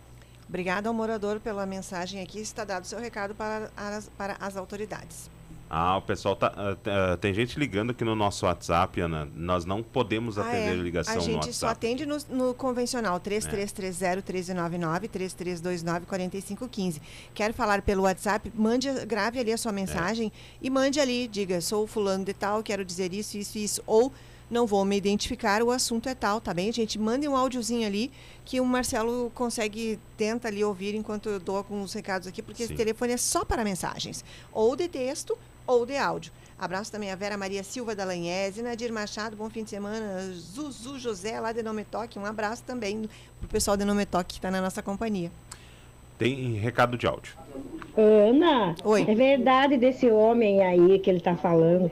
Obrigada ao morador pela mensagem aqui. Está dado o seu recado para as, para as autoridades. Ah, o pessoal tá. ah, ah, tem gente ligando aqui no nosso WhatsApp, Ana. Nós não podemos Ah, atender é. ligação A no gente só WhatsApp. atende no, no convencional 3330-1399, 3329-4515. Quer falar pelo WhatsApp? Mande, grave ali a sua mensagem e mande ali, diga, sou fulano de tal, quero dizer isso, isso, isso. Ou não vou me identificar, o assunto é tal, tá bem, gente? Mande um áudiozinho ali que o Marcelo consegue, tenta ali ouvir enquanto eu dou com os recados aqui, porque esse Sim. telefone é só para mensagens. Ou de texto ou de áudio. Abraço também a Vera Maria Silva da Lanhese, Nadir Machado, bom fim de semana. Zuzu José, lá de Nometoque, um abraço também pro pessoal de Nometoque que está na nossa companhia. Tem recado de áudio. Ana, Oi. é verdade desse homem aí que ele tá falando.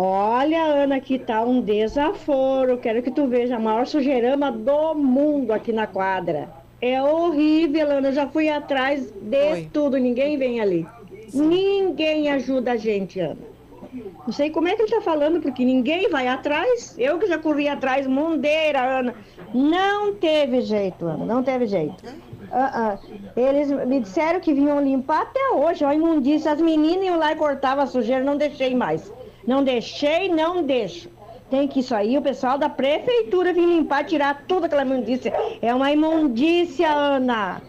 Olha, Ana, que tá um desaforo. Quero que tu veja a maior sujeirama do mundo aqui na quadra. É horrível, Ana. Eu já fui atrás de Oi. tudo. Ninguém vem ali. Ninguém ajuda a gente, Ana. Não sei como é que ele tá falando, porque ninguém vai atrás. Eu que já corri atrás, mundeira, Ana. Não teve jeito, Ana. Não teve jeito. Ah, ah. Eles me disseram que vinham limpar até hoje, ó, imundícia. As meninas iam lá e cortavam a sujeira, não deixei mais. Não deixei, não deixo. Tem que isso aí, o pessoal da prefeitura vir limpar, tirar tudo aquela imundícia. É uma imundícia, Ana.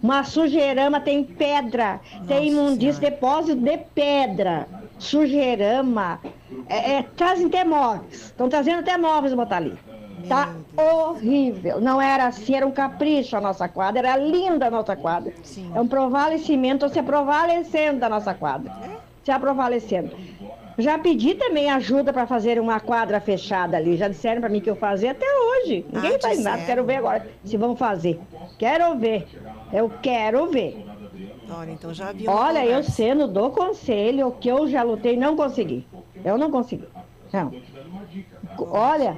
Uma sujeirama tem pedra, tem imundícia, depósito de pedra, sujeirama. É, é, trazem até móveis. Estão trazendo até móveis botar ali. Tá horrível. Não era assim, era um capricho a nossa quadra, era linda a nossa quadra. Sim. É um provalecimento, se provalecendo da nossa quadra. Se provalecendo. Já pedi também ajuda para fazer uma quadra fechada ali. Já disseram para mim que eu fazia até hoje. Ninguém Ah, faz nada. disseram. Quero ver agora se vão fazer. Quero ver. Eu quero ver. Olha, então já uma Olha, eu sendo do conselho, o que eu já lutei, não consegui. Eu não consegui. Não. Olha,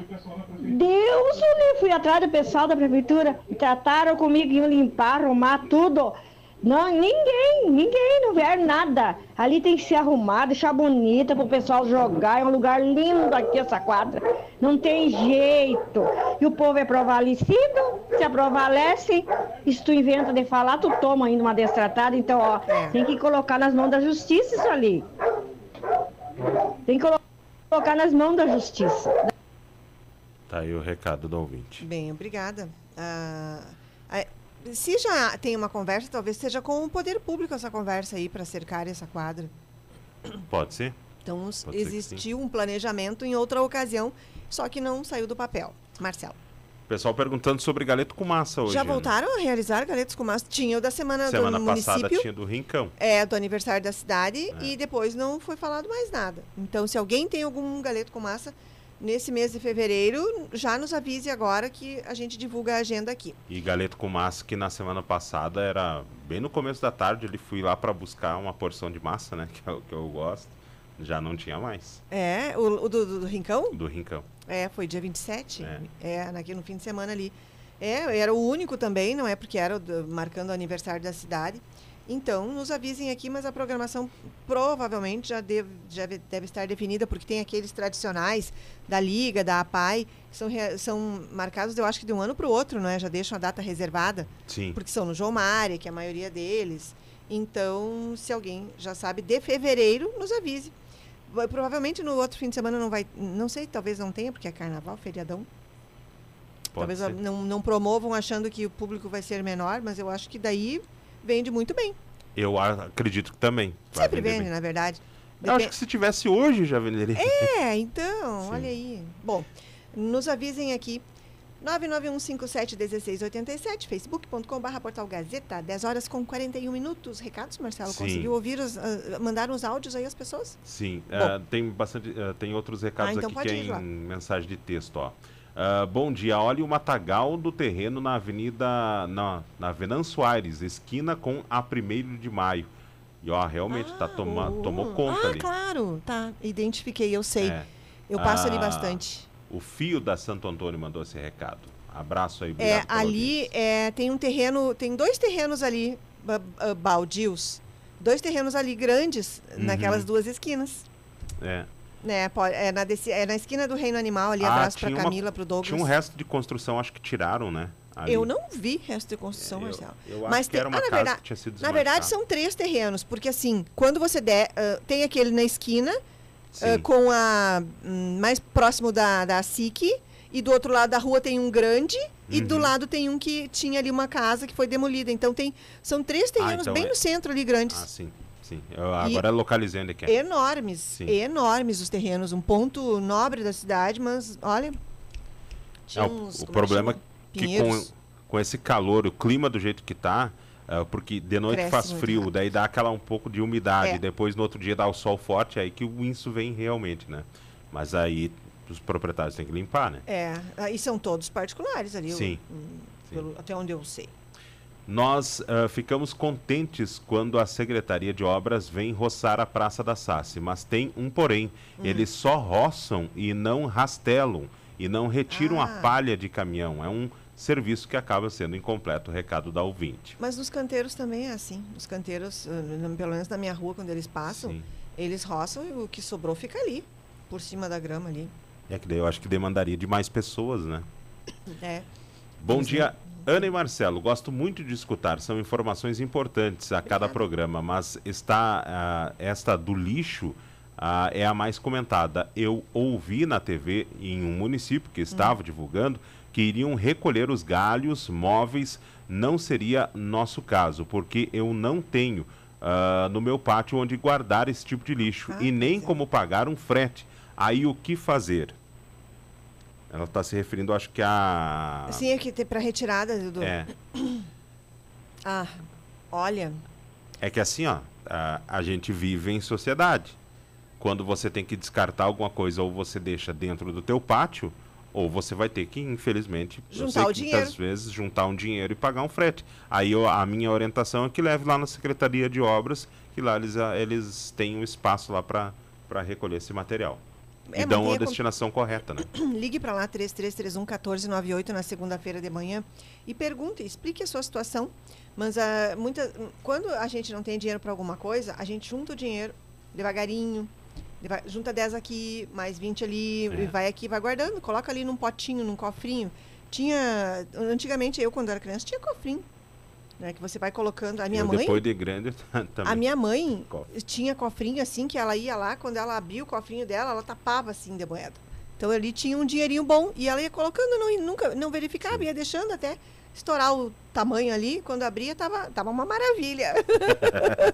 Deus livre, fui atrás do pessoal da prefeitura, trataram comigo, iam limpar, arrumar tudo. Não, ninguém, ninguém, não vieram nada. Ali tem que se arrumar, deixar bonita pro pessoal jogar. É um lugar lindo aqui essa quadra. Não tem jeito. E o povo é provalecido, se aprovalece. E se tu inventa de falar, tu toma ainda uma destratada. Então, ó, É. tem que colocar nas mãos da justiça isso ali. Tem que colo- colocar nas mãos da justiça. Tá aí o recado do ouvinte. Bem, obrigada. Ah, se já tem uma conversa, talvez seja com o poder público essa conversa aí para cercar essa quadra. Pode ser? Então, Pode ser existiu um planejamento em outra ocasião, só que não saiu do papel. Marcelo. Pessoal perguntando sobre galeto com massa hoje. já né? voltaram a realizar galetos com massa? Tinha o da semana, Semana do passada município. tinha do Rincão. É, do aniversário da cidade É. e depois não foi falado mais nada. Então, se alguém tem algum galeto com massa nesse mês de fevereiro, já nos avise agora que a gente divulga a agenda aqui. E galeto com massa que na semana passada era bem no começo da tarde. Ele fui lá para buscar uma porção de massa, né? [laughs] Que é o que eu gosto. Já não tinha mais. É, o, o do, do- do Rincão? Do Rincão. É, foi dia 27. É. É, naquele, no fim de semana ali. É, era o único também, não é porque era do- marcando o aniversário da cidade. Então, nos avisem aqui, mas a programação provavelmente já deve, já ve- deve estar definida, porque tem aqueles tradicionais da Liga, da APAI, que são, são marcados, eu acho que de um ano para o outro, não é? Já deixam a data reservada, Sim. porque são no João Mária, que é a maioria deles. Então, se alguém já sabe de fevereiro, nos avise. provavelmente no outro fim de semana não vai. Não sei, talvez não tenha, porque é carnaval, feriadão. Pode talvez ser. não, não promovam achando que o público vai ser menor, mas eu acho que daí vende muito bem. Eu acredito que também. Sempre vende, bem. na verdade. Eu acho que se tivesse hoje já venderia. É, [laughs] então, olha aí. Bom, nos avisem aqui. 991571687, facebook.com.br portal Gazeta, 10 horas com 41 minutos. Recados, Marcelo? Sim. Conseguiu ouvir os. ah, mandaram os áudios aí as pessoas? Sim, Bom. eh, tem bastante, eh, tem outros recados Ah, então aqui que é lá. em mensagem de texto, ó. Ah, bom dia, olha o matagal do terreno na Avenida, na, na Venâncio Aires, esquina com a 1 de maio. E ó, realmente tá toma, tomou conta ah, ali. claro, tá. Identifiquei, eu sei. É. Eu passo ali Ah, bastante. O fio da Santo Antônio mandou esse recado. Abraço aí, É, ali é, tem um terreno, tem dois terrenos ali, ba- ba- baldios. Dois terrenos ali grandes, Uhum. naquelas duas esquinas. É. Né, pode- é, na, desse- é na esquina do Reino Animal ali, Ah, abraço pra tinha uma- Camila, pro Douglas. Tinha um resto de construção, acho que tiraram, né? ali. Eu não vi resto de construção, É, eu- Marcelo. eu acho Mas que tem, era uma ah, na verdade, que tinha sido Na verdade, são três terrenos, porque assim, quando você der, ah, tem aquele na esquina, ah, Sim. com a hum, mais próximo da, da SIC, e do outro lado da rua tem um grande, e do Uhum. lado tem um que tinha ali uma casa que foi demolida. Então tem, são três terrenos então bem é- no centro ali grandes. Ah, sim, sim. Eu agora localizei onde é é. Enormes, Sim. enormes os terrenos, um ponto nobre da cidade, mas olha, É, uns, o é problema é que com, com esse calor, o clima do jeito que tá, é, porque de noite Cresce faz frio, rápido. daí dá aquela um pouco de umidade, É. depois no outro dia dá o sol forte, aí que o inso vem realmente, né? Mas aí os proprietários têm que limpar, né? É, e são todos particulares ali, o- Sim, hum, pelo- até onde eu sei. Nós ah, ficamos contentes quando a Secretaria de Obras vem roçar a Praça da Sassi, mas tem um porém. Hum. Eles só roçam e não rastelam e não retiram Ah. a palha de caminhão. É um serviço que acaba sendo incompleto, o recado da ouvinte. Mas nos canteiros também é assim. Os canteiros, ah, pelo menos na minha rua, quando eles passam, Sim. eles roçam e o que sobrou fica ali, por cima da grama ali. É que daí eu acho que demandaria de mais pessoas, né? É. Bom dia, Ana e Marcelo. Gosto muito de escutar, são informações importantes a cada programa, mas está ah, esta do lixo ah, é a mais comentada. Eu ouvi na TV em um município que estava divulgando que iriam recolher os galhos móveis. Não seria nosso caso, porque eu não tenho ah, no meu pátio onde guardar esse tipo de lixo Ah, e nem pois é. como pagar um frete. Aí o que fazer? Ela está se referindo, acho que a. Sim, é que tem para retirada do. É, Ah, olha, é que assim, ó, a, a gente vive em sociedade. Quando você tem que descartar alguma coisa ou você deixa dentro do teu pátio, ou você vai ter que, infelizmente, Juntar sei o dinheiro. muitas vezes juntar um dinheiro e pagar um frete. Aí eu- a minha orientação é que leve lá na Secretaria de Obras, que lá eles, eles têm um espaço lá para recolher esse material. É, e dão a com- destinação correta, né? [clears throat] ligue para lá 3331-1498 na segunda-feira de manhã e pergunte, explique a sua situação. Mas ah, muita, quando a gente não tem dinheiro para alguma coisa, a gente junta o dinheiro devagarinho, deva- junta 10 aqui, mais 20 ali, É. e vai aqui, vai guardando, coloca ali num potinho, num cofrinho. Tinha, antigamente eu quando era criança tinha cofrinho, né, que você vai colocando. A minha eu, mãe, depois de grande [laughs] também. a minha mãe Cofre. tinha cofrinho assim, que ela ia lá, quando ela abria o cofrinho dela, ela tapava assim de moeda. Então ali tinha um dinheirinho bom e ela ia colocando, não, nunca não verificava, ia deixando até estourar o tamanho ali. Quando abria, tava, tava uma maravilha.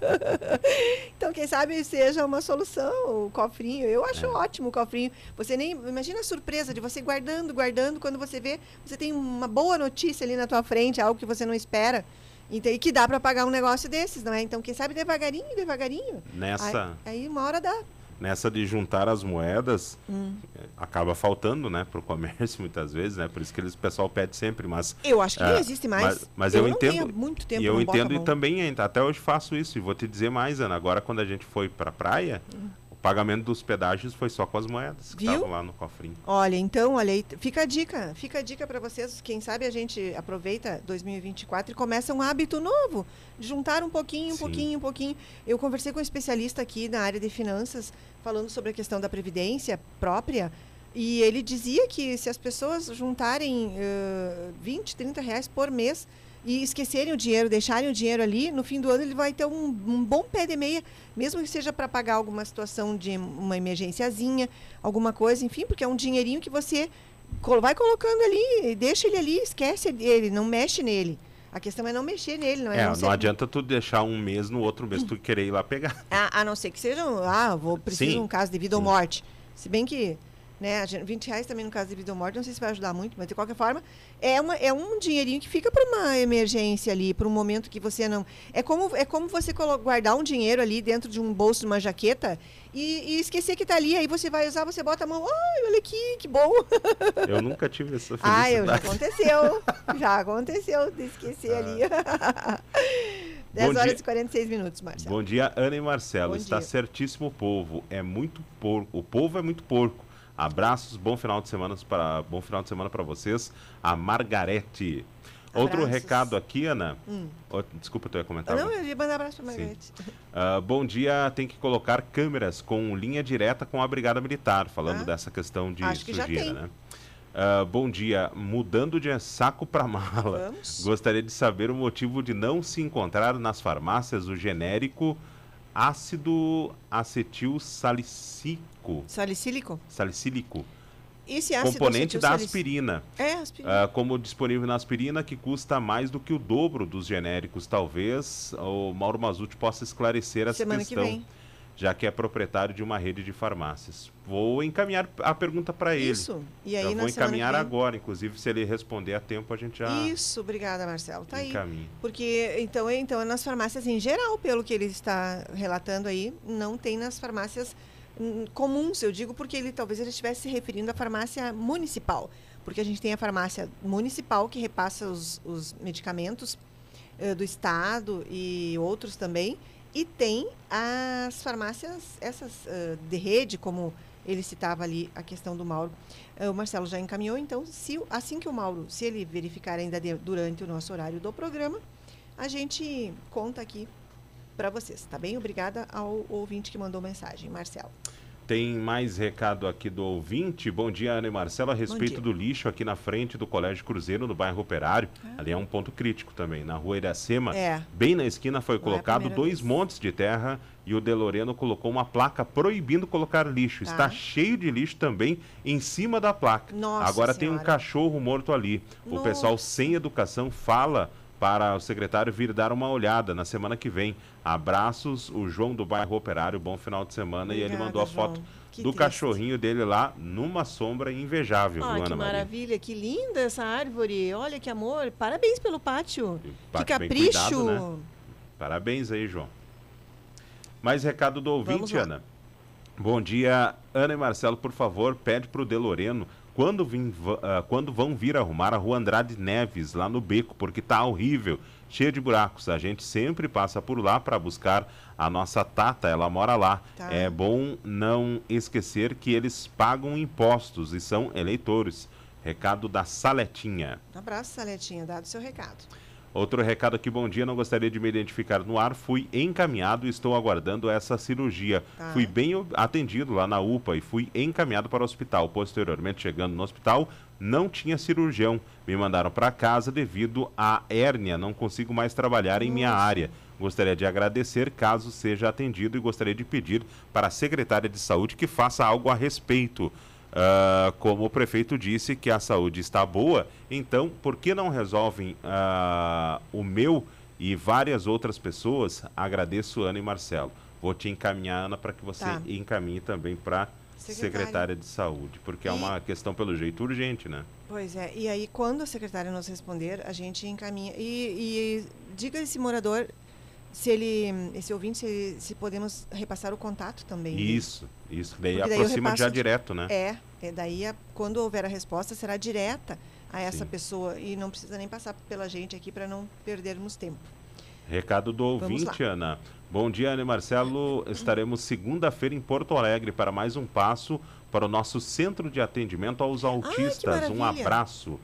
[laughs] então, quem sabe seja uma solução o cofrinho. Eu acho ótimo o cofrinho. Você nem. Imagina a surpresa de você guardando, guardando, quando você vê, você tem uma boa notícia ali na tua frente, algo que você não espera. Então, e que dá para pagar um negócio desses, não é? Então, quem sabe devagarinho, devagarinho. Nessa, Aí, aí uma hora dá. nessa de juntar as moedas, Hum. eh, acaba faltando, né, pro comércio [laughs] muitas vezes, né? Por isso que eles, o pessoal pede sempre, mas Eu acho que É, não existe mais. Mas, mas eu, não entendo. muito tempo e eu a entendo e também até hoje faço isso. E vou te dizer mais, Ana. Agora, quando a gente foi pra praia, o pagamento dos pedágios foi só com as moedas que Viu? estavam lá no cofrinho. Olha, então, olha aí, fica a dica, fica a dica para vocês, quem sabe a gente aproveita 2024 e começa um hábito novo, de juntar um pouquinho, um Sim. pouquinho, um pouquinho. Eu conversei com um especialista aqui na área de finanças, falando sobre a questão da previdência própria, e ele dizia que se as pessoas juntarem eh, 20, 30 reais por mês, e esquecerem o dinheiro, deixarem o dinheiro ali, no fim do ano ele vai ter um, um bom pé de meia, mesmo que seja para pagar alguma situação de uma emergenciazinha, alguma coisa, enfim, porque é um dinheirinho que você vai colocando ali, deixa ele ali, esquece ele, não mexe nele. A questão é não mexer nele, não é? É, não não adianta tu deixar um mês, no outro mês tu querer ir lá pegar. A, a não ser que seja, ah, vou preciso de Sim. um caso de vida ou Sim. morte. Se bem que, né, a gente- 20 reais também no caso de vida ou morte, não sei se vai ajudar muito, mas de qualquer forma, é, uma, é um dinheirinho que fica para uma emergência ali, para um momento que você não. É como, é como você guardar um dinheiro ali dentro de um bolso de uma jaqueta e, e esquecer que tá ali, aí você vai usar, você bota a mão, ai, olha aqui, que bom. [laughs] Eu nunca tive essa ah, eu, já felicidade. aconteceu. [laughs] já aconteceu de esquecer ali. [laughs] 10 Bom horas dia. e 46 minutos, Marcelo. Bom dia, Ana e Marcelo. Bom Está dia. certíssimo o povo. É muito porco. O povo é muito porco. Abraços, bom final de semana para bom final de semana para vocês. A Margarete. Outro Abraços. recado aqui, Ana. Hum. Ó, Desculpa, tu ia comentar. Não, eu ia mandar abraço Sim. Margarete. Ah, bom dia, tem que colocar câmeras com linha direta com a Brigada Militar, falando Ah, dessa questão de acho que já sujeira, tem. né? Ah, bom dia, mudando de saco para mala. Vamos. Gostaria de saber o motivo de não se encontrar nas farmácias o genérico ácido acetil salicílico, Salicílico? salicílico Esse ácido componente da aspirina. É, aspirina. Ah, como disponível na aspirina, que custa mais do que o dobro dos genéricos. Talvez o Mauro Mazuti possa esclarecer essa Semana que questão, vem. já que é proprietário de uma rede de farmácias. Vou encaminhar a pergunta para ele. Isso. E aí, já vou que encaminhar agora, inclusive, se ele responder a tempo, a gente já Isso, obrigada, Marcelo. Tá aí. encaminha. Porque, então, então, é nas farmácias em geral, pelo que ele está relatando aí, não tem nas farmácias comuns, eu digo porque ele talvez ele estivesse se referindo à farmácia municipal. Porque a gente tem a farmácia municipal que repassa os, os medicamentos eh, do Estado e outros também. E tem as farmácias, essas eh, de rede, como ele citava ali a questão do Mauro. Eh, o Marcelo já encaminhou, então, se, assim que o Mauro, se ele verificar ainda de- durante o nosso horário do programa, a gente conta aqui para vocês, tá bem? Obrigada ao ouvinte que mandou mensagem, Marcelo. Tem mais recado aqui do ouvinte. Bom dia, Ana e Marcelo. A respeito do lixo aqui na frente do Colégio Cruzeiro, no bairro Operário. Ali é um ponto crítico também. Na rua Iracema, É. bem na esquina, foi Não é colocado primeira dois vez. montes de terra e o De Loreno colocou uma placa proibindo colocar lixo. Tá. Está cheio de lixo também em cima da placa. Nossa Agora tem um Senhora. cachorro morto ali. O pessoal sem educação fala para o secretário vir dar uma olhada na semana que vem. Abraços, o João do bairro Operário. Bom final de semana. e ele Obrigada, mandou a João. foto Que do triste. cachorrinho dele lá numa sombra invejável, Ah, viu, que Ana Maria? maravilha, que linda essa árvore. Olha que amor. Parabéns pelo pátio. Pátio que capricho. cuidado, né? Parabéns aí, João. Mais recado do ouvinte. Ana. Bom dia, Ana e Marcelo, por favor, pede pro De Loreno quando, vim, ah, quando vão vir arrumar a rua Andrade Neves, lá no beco, porque tá horrível, cheia de buracos. A gente sempre passa por lá para buscar a nossa Tata, ela mora lá. Tá. É bom não esquecer que eles pagam impostos e são eleitores. Recado da Saletinha. Um abraço, Saletinha, dado o seu recado. Outro recado aqui, bom dia, não gostaria de me identificar no ar, fui encaminhado e estou aguardando essa cirurgia. Tá. Fui bem atendido lá na UPA e fui encaminhado para o hospital. Posteriormente, chegando no hospital, não tinha cirurgião. Me mandaram para casa devido à hérnia, não consigo mais trabalhar em minha área. Gostaria de agradecer caso seja atendido e gostaria de pedir para a secretária de saúde que faça algo a respeito. Ah, como o prefeito disse que a saúde está boa, então por que não resolvem ah, o meu e várias outras pessoas? Agradeço, Ana e Marcelo. Vou te encaminhar, Ana, para que você Tá. encaminhe também para Secretária. secretária de saúde, porque é E- uma questão, pelo jeito, urgente, né? Pois é, e aí quando a secretária nos responder, a gente encaminha. E, e diga esse morador se ele, esse ouvinte, se, se podemos repassar o contato também. dele. Isso, isso. Daí Porque daí aproxima já repasso de- direto, né? É, é daí a- quando houver a resposta será direta a essa Sim. pessoa e não precisa nem passar pela gente aqui para não perdermos tempo. Recado do ouvinte. Ana. Bom dia, Ana e Marcelo. Estaremos segunda-feira em Porto Alegre para mais um passo para o nosso centro de atendimento aos autistas. um maravilha. abraço.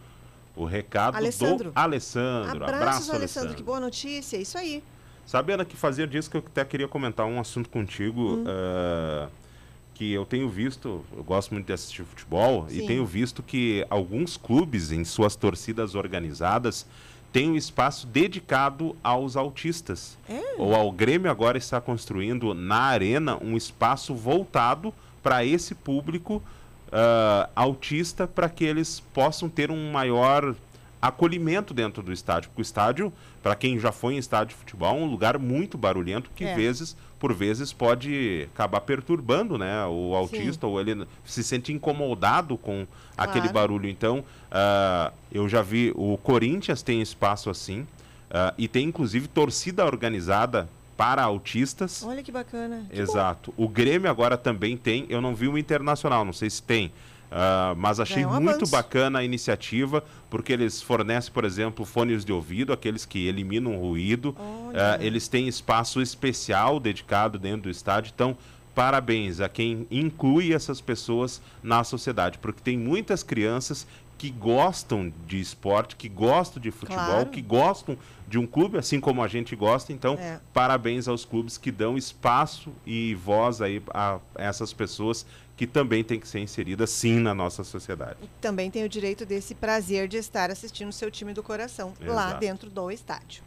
O recado Alessandro. do Alessandro. Abraços, Abraço, Alessandro, que boa notícia, isso aí. Sabe, Ana, que fazia disso que eu até queria comentar um assunto contigo. Hum. eh, que eu tenho visto, eu gosto muito de assistir futebol, e Sim. tenho visto que alguns clubes, em suas torcidas organizadas, tem um espaço dedicado aos autistas. É? Ou ao Grêmio agora está construindo na arena um espaço voltado para esse público ah, autista para que eles possam ter um maior acolhimento dentro do estádio. Porque o estádio, para quem já foi em estádio de futebol, é um lugar muito barulhento que É. vezes, por vezes pode acabar perturbando, né, o autista ou ele se sente incomodado com aquele Claro. barulho. Então, ah, eu já vi o Corinthians tem espaço assim ah, e tem inclusive torcida organizada para autistas. Olha que bacana. Que. Exato. O Grêmio agora também tem. Eu não vi o Internacional, não sei se tem. Ah, mas achei é um muito bacana a iniciativa, porque eles fornecem, por exemplo, fones de ouvido, aqueles que eliminam o ruído. Ah, eles têm espaço especial dedicado dentro do estádio. Então, parabéns a quem inclui essas pessoas na sociedade, porque tem muitas crianças que gostam de esporte, que gostam de futebol, Claro. que gostam de um clube, assim como a gente gosta. Então, É. parabéns aos clubes que dão espaço e voz aí a essas pessoas que também têm que ser inseridas sim na nossa sociedade. Também tem o direito desse prazer de estar assistindo o seu time do coração lá Exato. dentro do estádio.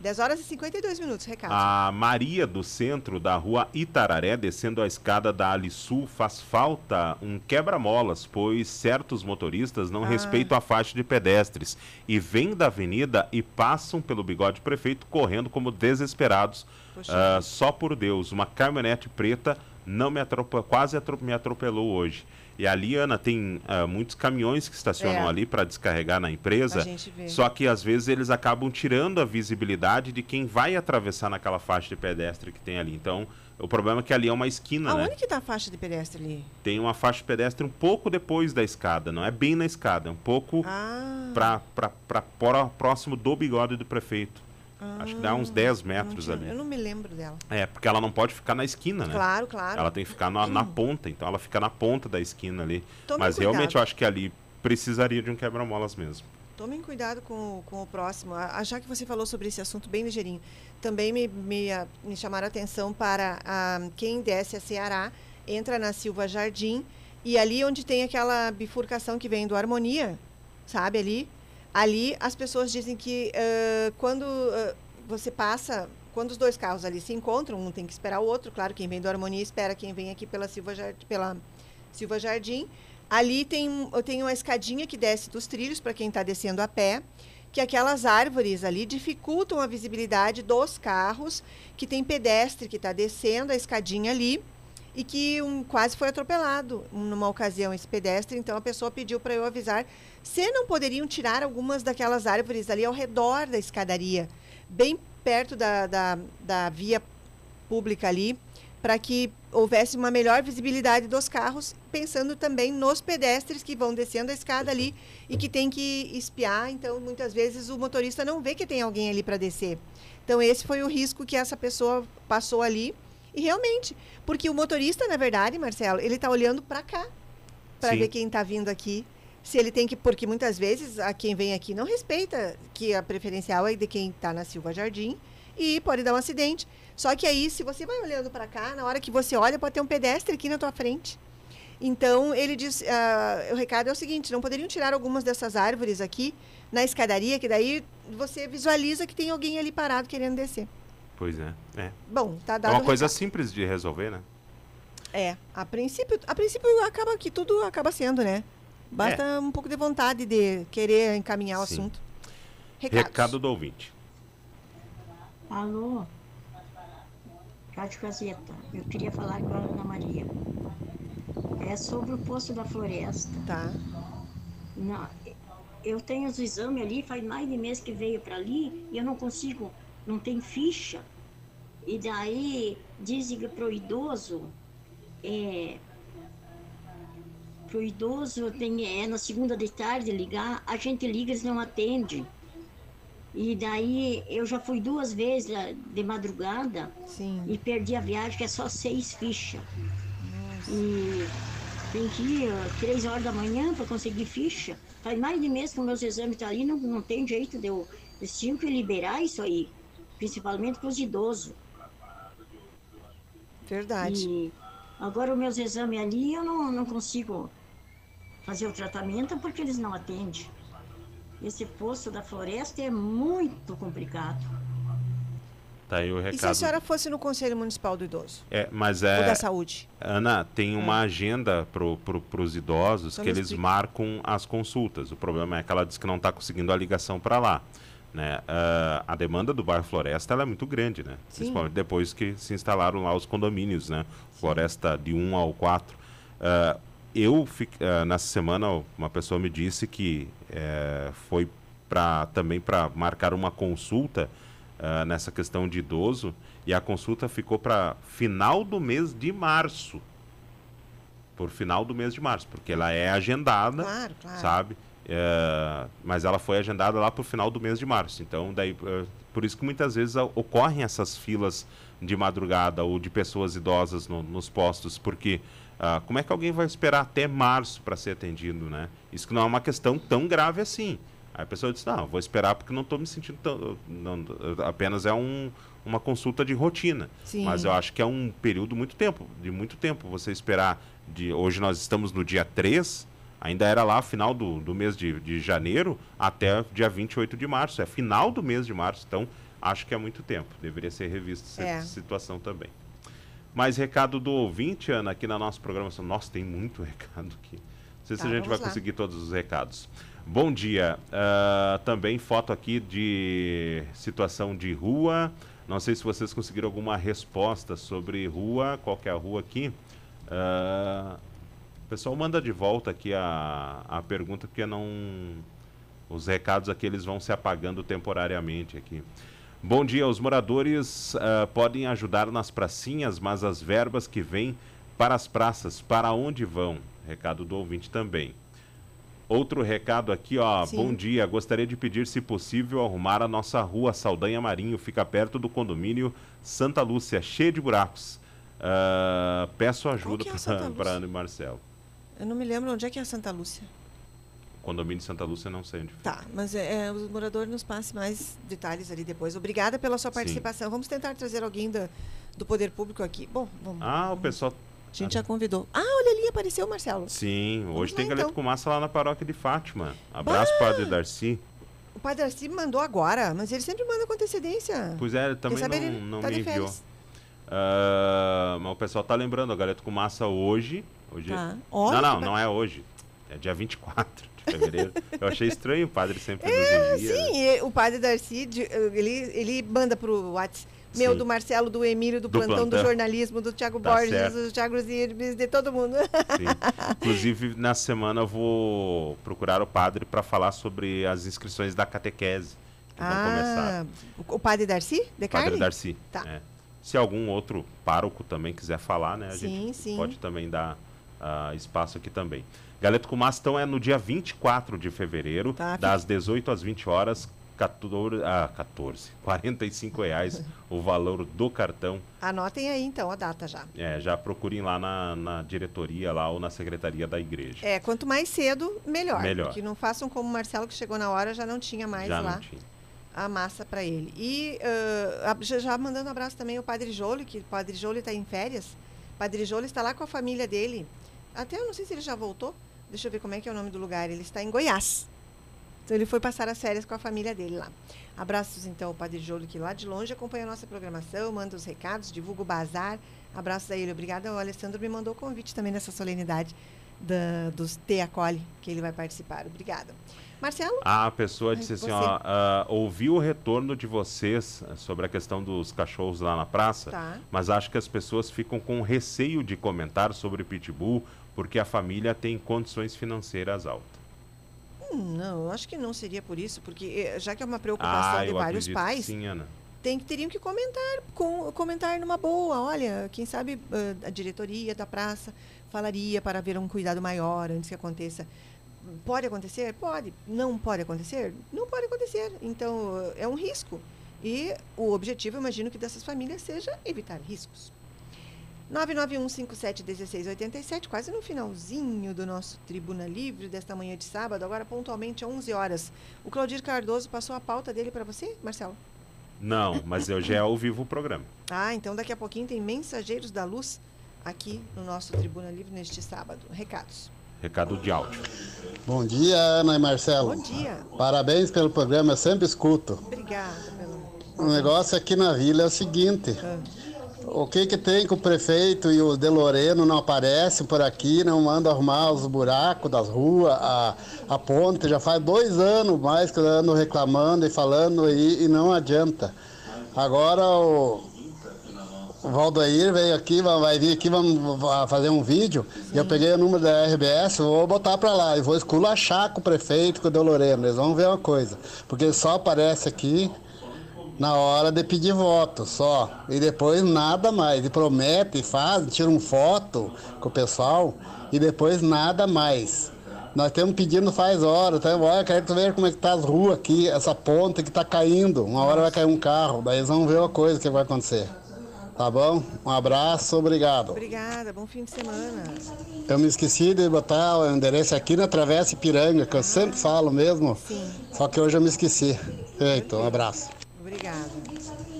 10 horas e 52 minutos, recado. A Maria do centro da rua Itararé, descendo a escada da Ali Sul, faz falta um quebra-molas, pois certos motoristas não Ah. respeitam a faixa de pedestres e vêm da avenida e passam pelo bigode prefeito correndo como desesperados. Ah, só por Deus, uma caminhonete preta não me atrope- quase me atropelou hoje. E ali, Ana, tem ah, muitos caminhões que estacionam É. ali para descarregar na empresa. Só que às vezes eles acabam tirando a visibilidade de quem vai atravessar naquela faixa de pedestre que tem ali. Então, o problema é que ali é uma esquina, Aonde né? que tá a faixa de pedestre ali? Tem uma faixa de pedestre um pouco depois da escada, não é bem na escada, é um pouco Ah, pró- próximo do bigode do prefeito. Acho que dá uns 10 eu Ah, não metros ali. Eu não me lembro dela. É, porque ela não pode ficar na esquina, né? Claro, claro. Ela tem que ficar na, na ponta, então ela fica na ponta da esquina ali. Tomem Mas cuidado. realmente eu acho que ali precisaria de um quebra-molas mesmo. Tomem cuidado com, com o próximo. Ah, Já que você falou sobre esse assunto bem ligeirinho, também me, me, ah, me chamaram a atenção para ah, quem desce a Ceará, entra na Silva Jardim, e ali onde tem aquela bifurcação que vem do Harmonia, sabe, ali, ali as pessoas dizem que ah, quando ah, você passa, quando os dois carros ali se encontram, um tem que esperar o outro, claro, quem vem do Harmonia espera quem vem aqui pela Silva Jardim, pela Silva Jardim. Ali tem, tem uma escadinha que desce dos trilhos para quem está descendo a pé, que aquelas árvores ali dificultam a visibilidade dos carros, que tem pedestre que está descendo a escadinha ali e que um, quase foi atropelado numa ocasião esse pedestre. Então a pessoa pediu para eu avisar se não poderiam tirar algumas daquelas árvores ali ao redor da escadaria, bem perto da, da, da via pública ali, para que houvesse uma melhor visibilidade dos carros, pensando também nos pedestres que vão descendo a escada ali e que tem que espiar. Então, muitas vezes o motorista não vê que tem alguém ali para descer. Então, esse foi o risco que essa pessoa passou ali. E realmente, porque o motorista, na verdade, Marcelo, ele está olhando para cá, para ver quem está vindo aqui. Se ele tem que, porque muitas vezes a quem vem aqui não respeita que a preferencial é de quem está na Silva Jardim e pode dar um acidente. Só que aí, se você vai olhando para cá, na hora que você olha, pode ter um pedestre aqui na tua frente. Então, ele diz, ah, o recado é o seguinte, não poderiam tirar algumas dessas árvores aqui na escadaria, que daí você visualiza que tem alguém ali parado querendo descer. Pois é. É, Bom, tá é dado uma o coisa recado. simples de resolver, né? É, a princípio, a princípio acaba que tudo acaba sendo, né? Basta um pouco de vontade de querer encaminhar o É. Sim. assunto. Recados. Recado do ouvinte. Alô? Rádio Gazeta, eu queria falar com a Ana Maria. É sobre o posto da floresta. Tá. Na- eu tenho os exames ali, faz mais de mês que veio para ali e eu não consigo, não tem ficha. E daí dizem que pro idoso, é, pro idoso tem, é na segunda de tarde ligar, a gente liga, eles não atendem. E daí eu já fui duas vezes eh, de madrugada Sim. e perdi a viagem, que é só seis fichas. E tem que ir eh, três horas da manhã para conseguir ficha. Faz mais de mês que meus exames estão ali, não, não tem jeito de eu. Eles tinham que liberar isso aí, principalmente para os idosos. Verdade. E agora os meus exames ali eu não, não consigo fazer o tratamento porque eles não atendem. esse poço da floresta é muito complicado. Tá aí o E se a recado. senhora fosse no Conselho Municipal do Idoso? É, mas Ou é. da saúde? Ana, tem uma É. agenda para pro, os idosos Então que eles explica. marcam as consultas. O problema é que ela diz que não está conseguindo a ligação para lá. Né? Ah, a demanda do bairro Floresta é muito grande, né? Sim. Principalmente depois que se instalaram lá os condomínios, né? Floresta de 1 ao 4. Ah, eu, ah, nessa semana, uma pessoa me disse que eh, foi pra, também para marcar uma consulta nessa questão de idoso e a consulta ficou para final do mês de março. Por final do mês de março, porque ela é agendada, Claro, claro. sabe? É, mas ela foi agendada lá para o final do mês de março. Então, daí, eh, por isso que muitas vezes a- ocorrem essas filas de madrugada ou de pessoas idosas no- nos postos, porque ah, como é que alguém vai esperar até março para ser atendido, né? Isso que não é uma questão tão grave assim. Aí a pessoa diz, não, vou esperar porque não estou me sentindo tão... Não, apenas é um, uma consulta de rotina. Sim. Mas eu acho que é um período muito tempo, de muito tempo você esperar. De, hoje nós estamos no dia 3, ainda era lá final do, do mês de, de janeiro até dia 28 de março. É final do mês de março, então acho que é muito tempo. Deveria ser revista essa É. situação também. Mais recado do ouvinte, Ana, aqui na nossa programação. Nossa, tem muito [laughs] recado aqui. Não sei se Tá, a gente vai lá. conseguir todos os recados. Bom dia. Ah, também foto aqui de situação de rua. Não sei se vocês conseguiram alguma resposta sobre rua. Qual que é a rua aqui? Ah, o pessoal manda de volta aqui a, a pergunta, porque não. Os recados aqui eles vão se apagando temporariamente aqui. Bom dia, os moradores ah, podem ajudar nas pracinhas, mas as verbas que vêm para as praças, para onde vão? Recado do ouvinte também. Outro recado aqui, ó. Sim. Bom dia. Gostaria de pedir, se possível, arrumar a nossa rua Saldanha Marinho, fica perto do condomínio Santa Lúcia, cheio de buracos. Ah, peço ajuda é para Ana e Marcelo. Eu não me lembro onde é que é a Santa Lúcia. Condomínio Santa Lúcia, não sei onde fica. Tá, mas é, é, o morador nos passe mais detalhes ali depois. Obrigada pela sua Sim. participação. Vamos tentar trazer alguém da, do poder público aqui. Bom, vamos. Ah, o pessoal. A gente já convidou. Ah, olha ali, apareceu o Marcelo. Sim, hoje lá, tem galeta então. com massa lá na paróquia de Fátima. Abraço, Padre Darcy. O padre me mandou agora, mas ele sempre manda com antecedência. Pois é, também não, não tá me de enviou. férias. Ah, mas o pessoal tá lembrando, a galeta com massa hoje. hoje Tá. Olha não, não, não é hoje. É dia 24 de fevereiro. [laughs] Eu achei estranho o padre sempre É, nos envia. né? sim, e o padre Darcy, ele, ele manda pro WhatsApp. Meu, Sim. do Marcelo, do Emílio, do, Do plantão, do plantão. jornalismo, do Thiago Tá Borges, certo. do Thiago Zirbis, de todo mundo. Sim. [laughs] Inclusive, na semana eu vou procurar o padre para falar sobre as inscrições da catequese que vão começar. Ah, o, o padre Darcy? De Padre Carli? Darcy. Tá. é. Se algum outro pároco também quiser falar, né? A Sim, gente sim. pode também dar ah, espaço aqui também. Galeto com então, é no dia 24 de fevereiro, Tá, das 18 às 20 horas, 14, ah, 14, 45 [laughs] reais [laughs] o valor do cartão. Anotem aí então a data já. É, já procurem lá na, na diretoria lá ou na secretaria da igreja. É, quanto mais cedo, melhor. Melhor. Que não façam como o Marcelo, que chegou na hora, já não tinha mais já lá não tinha. A massa para ele. E a- já, mandando um abraço também ao Padre Jolio, que o Padre Jolio está em férias. O Padre Jolio está lá com a família dele. Até eu não sei se ele já voltou. Deixa eu ver como é que é o nome do lugar. Ele está em Goiás. Então ele foi passar as férias com a família dele lá. Abraços então ao Padre Jolio, que lá de longe acompanha a nossa programação, manda os recados, divulga o bazar. Abraços a ele. Obrigada. O Alessandro me mandou o convite também nessa solenidade da, dos Te Acolhe, que ele vai participar. Obrigada. Marcelo? A pessoa disse assim, ó, ah, ouvi o retorno de vocês ah, sobre a questão dos cachorros lá na praça, Tá. mas acho que as pessoas ficam com receio de comentar sobre Pitbull porque a família tem condições financeiras altas. Hum, Não, acho que não seria por isso, porque eh, já que é uma preocupação Ah, de vários pais, sim, Ana. tem que teriam que comentar, com, comentar numa boa. Olha, quem sabe eh, a diretoria da praça falaria para haver um cuidado maior antes que aconteça. Pode acontecer? Pode. Não pode acontecer? Não pode acontecer. Então, é um risco. E o objetivo, imagino que dessas famílias seja evitar riscos. 991571687, quase no finalzinho do nosso Tribuna Livre desta manhã de sábado, agora pontualmente 11 horas. O Claudir Cardoso passou a pauta dele para você, Marcelo? Não, mas eu já ao vivo o programa. Ah, então daqui a pouquinho tem Mensageiros da Luz aqui no nosso Tribuna Livre neste sábado. Recados. recado de áudio. Bom dia, Ana e Marcelo. Bom dia. Parabéns pelo programa, eu sempre escuto. Obrigada pelo. O negócio aqui na vila é o seguinte. Ah. O que que tem que o prefeito e o De Loreno não aparecem por aqui, não mandam arrumar os buracos das ruas, a, a ponte, já faz dois anos mais que eu ando reclamando e falando aí e não adianta. Agora o, o Valdair veio aqui, vai vir aqui, vamos va- fazer um vídeo, e eu peguei o número da RBS, vou botar pra lá, e vou esculachar com o prefeito, com o De Loreno, eles vão ver uma coisa, porque só aparece aqui na hora de pedir voto só. E depois nada mais. E promete, faz, tira uma foto com o pessoal e depois nada mais. Nós estamos pedindo faz hora, tá? Olha, quero que tu veja como é que tá as ruas aqui, essa ponte que tá caindo. Uma hora vai cair um carro, daí eles vão ver uma coisa que vai acontecer. Tá bom? Um abraço, obrigado. Obrigada, bom fim de semana. Eu me esqueci de botar o endereço aqui na Travessa Ipiranga, que eu sempre falo mesmo. Sim. Só que hoje eu me esqueci. Feito, um abraço. Obrigada.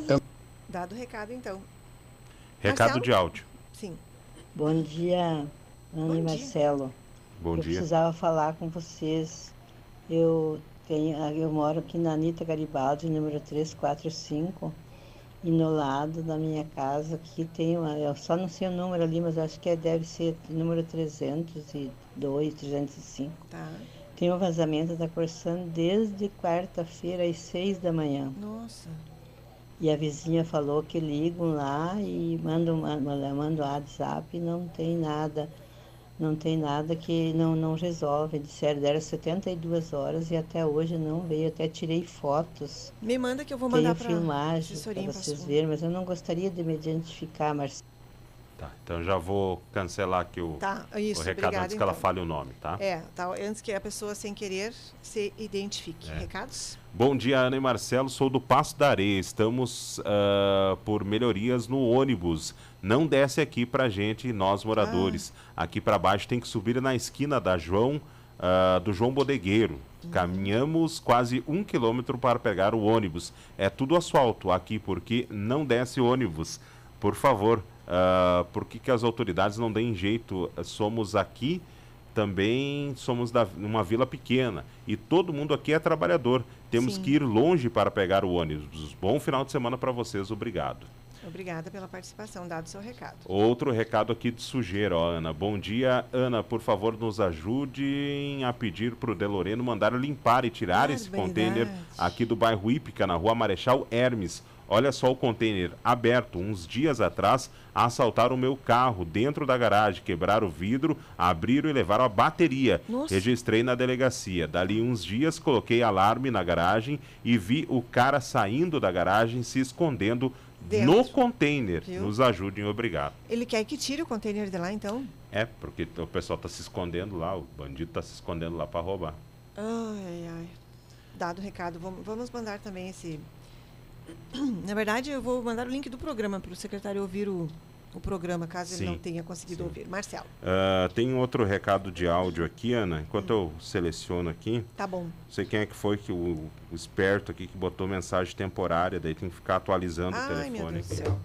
Eu- Dado o recado, então. Recado Marcelo? de áudio. Sim. Bom dia, Ana e Marcelo. Bom eu dia. precisava falar com vocês. Eu tenho, eu moro aqui na Anitta Garibaldi, número 345, e no lado da minha casa aqui tem uma, eu só não sei o número ali, mas acho que é- deve ser número 302, 305. Tá. Tem um vazamento da Corsan desde quarta-feira às seis da manhã. Nossa. E a vizinha falou que ligam lá e mandam, mandam, mandam WhatsApp e não tem nada. Não tem nada que não, não resolve. Disseram, deram 72 horas e até hoje não veio. Até tirei fotos. Me manda que eu vou mandar para filmagem para vocês verem, mas eu não gostaria de me identificar, Marcelo. Tá, então já vou cancelar aqui o, Tá, isso, o recado obrigada, antes que ela então. fale o nome, tá? É, tá, antes que a pessoa sem querer se identifique. É. Recados? Bom dia, Ana e Marcelo. Sou do Passo da Areia. Estamos ah, por melhorias no ônibus. Não desce aqui pra gente, nós moradores. Aqui para baixo tem que subir na esquina da João, ah, do João Bodegueiro. Caminhamos quase um quilômetro para pegar o ônibus. É tudo asfalto aqui porque não desce ônibus. Por favor, ah, por que, que as autoridades não deem jeito? Somos aqui também somos da, uma vila pequena e todo mundo aqui é trabalhador. Temos Sim. que ir longe para pegar o ônibus. Bom final de semana para vocês, obrigado. Obrigada pela participação, dado o seu recado. Outro recado aqui de sujeira, ó, Ana. Bom dia, Ana. Por favor, nos ajudem a pedir para o Deloreno mandar limpar e tirar esse container aqui do bairro Ípica, na rua Marechal Hermes. Olha só o container aberto. Uns dias atrás, assaltaram o meu carro dentro da garagem, quebraram o vidro, abriram e levaram a bateria. Nossa. Registrei na delegacia. Dali uns dias, coloquei alarme na garagem e vi o cara saindo da garagem, se escondendo Dentro. no container. Viu? Nos ajudem, obrigado. Ele quer que tire o container de lá, então? É, porque o pessoal tá se escondendo lá, o bandido tá se escondendo lá para roubar. Ai, ai. Dado o recado, vamos, vamos mandar também esse. Na verdade, eu vou mandar o link do programa para o secretário ouvir o, o programa, caso ele Sim, não tenha conseguido ouvir. Marcelo, Ah, tem outro recado de áudio aqui, Ana. Enquanto eu seleciono aqui, tá bom. não sei quem é que foi que o, o esperto aqui que botou mensagem temporária, daí tem que ficar atualizando o Ai, meu telefone Deus do aqui. céu.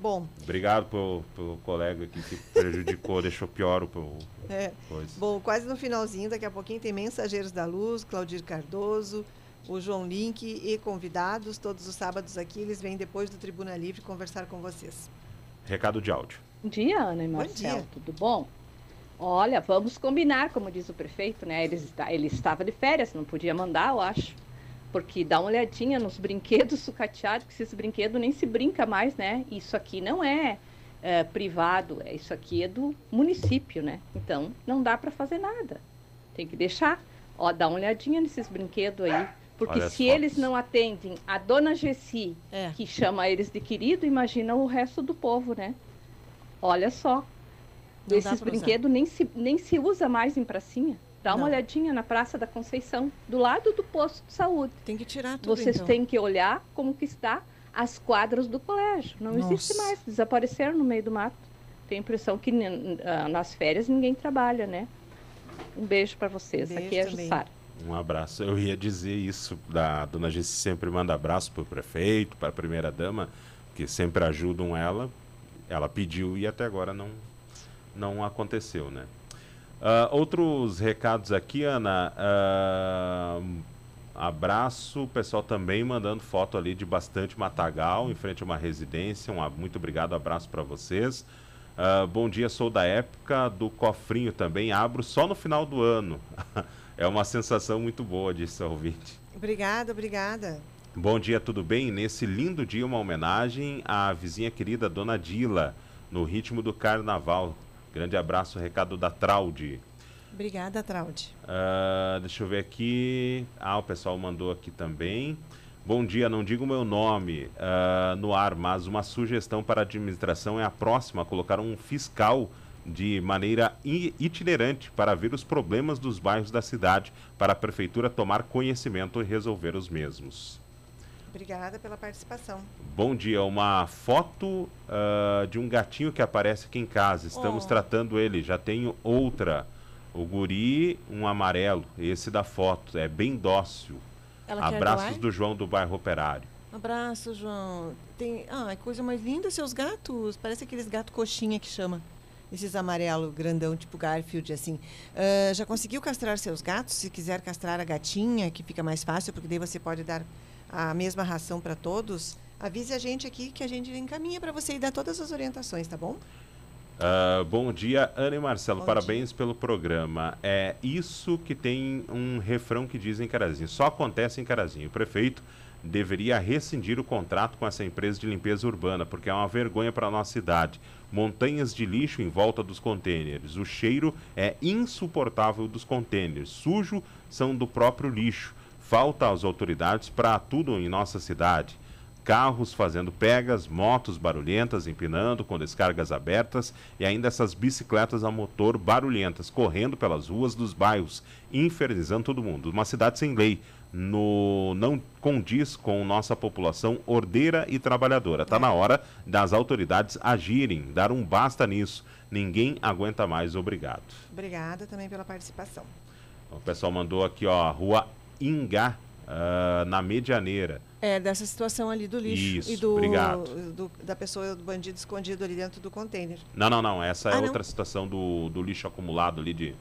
Bom, Obrigado pelo, pelo colega aqui que prejudicou, [laughs] deixou pior o, o é, coisa. bom, quase no finalzinho, daqui a pouquinho tem Mensageiros da Luz, Claudir Cardoso, o João Link e convidados. Todos os sábados aqui, eles vêm depois do Tribuna Livre conversar com vocês. Recado de áudio. Bom dia, Ana e Bom Marcelo, dia. tudo bom? Olha, vamos combinar, como diz o prefeito, né? Ele, está, ele estava de férias, não podia mandar, eu acho. Porque dá uma olhadinha nos brinquedos sucateados, que esses brinquedos nem se brinca mais, né? Isso aqui não é, é, privado, é, isso aqui é do município, né? Então, não dá para fazer nada. Tem que deixar. Ó, dá uma olhadinha nesses brinquedos aí. Porque Olha se eles não atendem a dona Gessi, É. que chama eles de querido, imagina o resto do povo, né? Olha só. Não Esses usar. brinquedos nem se, nem se usa mais em pracinha. Dá uma Não. olhadinha na Praça da Conceição, do lado do posto de saúde. Tem que tirar tudo, Vocês então. têm que olhar como que está as quadras do colégio. Não existe Nossa. mais, desapareceram no meio do mato. Tenho a impressão que ah, nas férias ninguém trabalha, né? Um beijo para vocês. Beijo Aqui é a. Jussara. Um abraço. Eu ia dizer isso, da dona Gessi sempre manda abraço para o prefeito, para a primeira dama, que sempre ajudam ela. Ela pediu e até agora não, não aconteceu, né? Ah, outros recados aqui, Ana. ah, abraço, o pessoal também mandando foto ali de bastante matagal em frente a uma residência. Um, muito obrigado, abraço para vocês. Ah, bom dia, sou da época do cofrinho também. Abro só no final do ano. [laughs] é uma sensação muito boa, disse o ouvinte. Obrigada, obrigada. Bom dia, tudo bem? Nesse lindo dia, uma homenagem à vizinha querida Dona Dila, no ritmo do carnaval. Grande abraço, recado da Traude. Obrigada, Traude. Ah, deixa eu ver aqui. Ah, o pessoal mandou aqui também. Bom dia, não digo o meu nome ah, no ar, mas uma sugestão para a administração é a próxima: colocar um fiscal de maneira itinerante para ver os problemas dos bairros da cidade, para a prefeitura tomar conhecimento e resolver os mesmos. Obrigada pela participação. Bom dia, uma foto ah, de um gatinho que aparece aqui em casa. Estamos Oh. tratando ele. Já tenho outra. O guri, um amarelo. Esse da foto. É bem dócil. Ela Abraços do João do bairro Operário. Abraço, João. Tem, ah, é coisa mais linda seus gatos. Parece aqueles gatos coxinha que chama. Esses amarelo grandão, tipo Garfield, assim. Ah, já conseguiu castrar seus gatos? Se quiser castrar a gatinha, que fica mais fácil, porque daí você pode dar a mesma ração para todos, avise a gente aqui que a gente encaminha para você e dá todas as orientações, tá bom? Ah, bom dia, Ana e Marcelo. Bom Parabéns pelo programa. É isso que tem um refrão que diz em Carazinho. Só acontece em Carazinho. O prefeito deveria rescindir o contrato com essa empresa de limpeza urbana, porque é uma vergonha para a nossa cidade. Montanhas de lixo em volta dos contêineres. O cheiro é insuportável dos contêineres. Sujo são do próprio lixo. Falta às autoridades para tudo em nossa cidade carros fazendo pegas, motos barulhentas empinando com descargas abertas e ainda essas bicicletas a motor barulhentas correndo pelas ruas dos bairros, infernizando todo mundo. Uma cidade sem lei, no, não condiz com nossa população ordeira e trabalhadora. Está na hora das autoridades agirem, dar um basta nisso. Ninguém aguenta mais, obrigado. Obrigada também pela participação. O pessoal mandou aqui, ó, Rua Ingá, ah, na Medianeira. É, dessa situação ali do lixo Isso, e do, obrigado. do- da pessoa, do bandido escondido ali dentro do container. Não, não, não. Essa é Ah, não? outra situação do, do lixo acumulado ali de,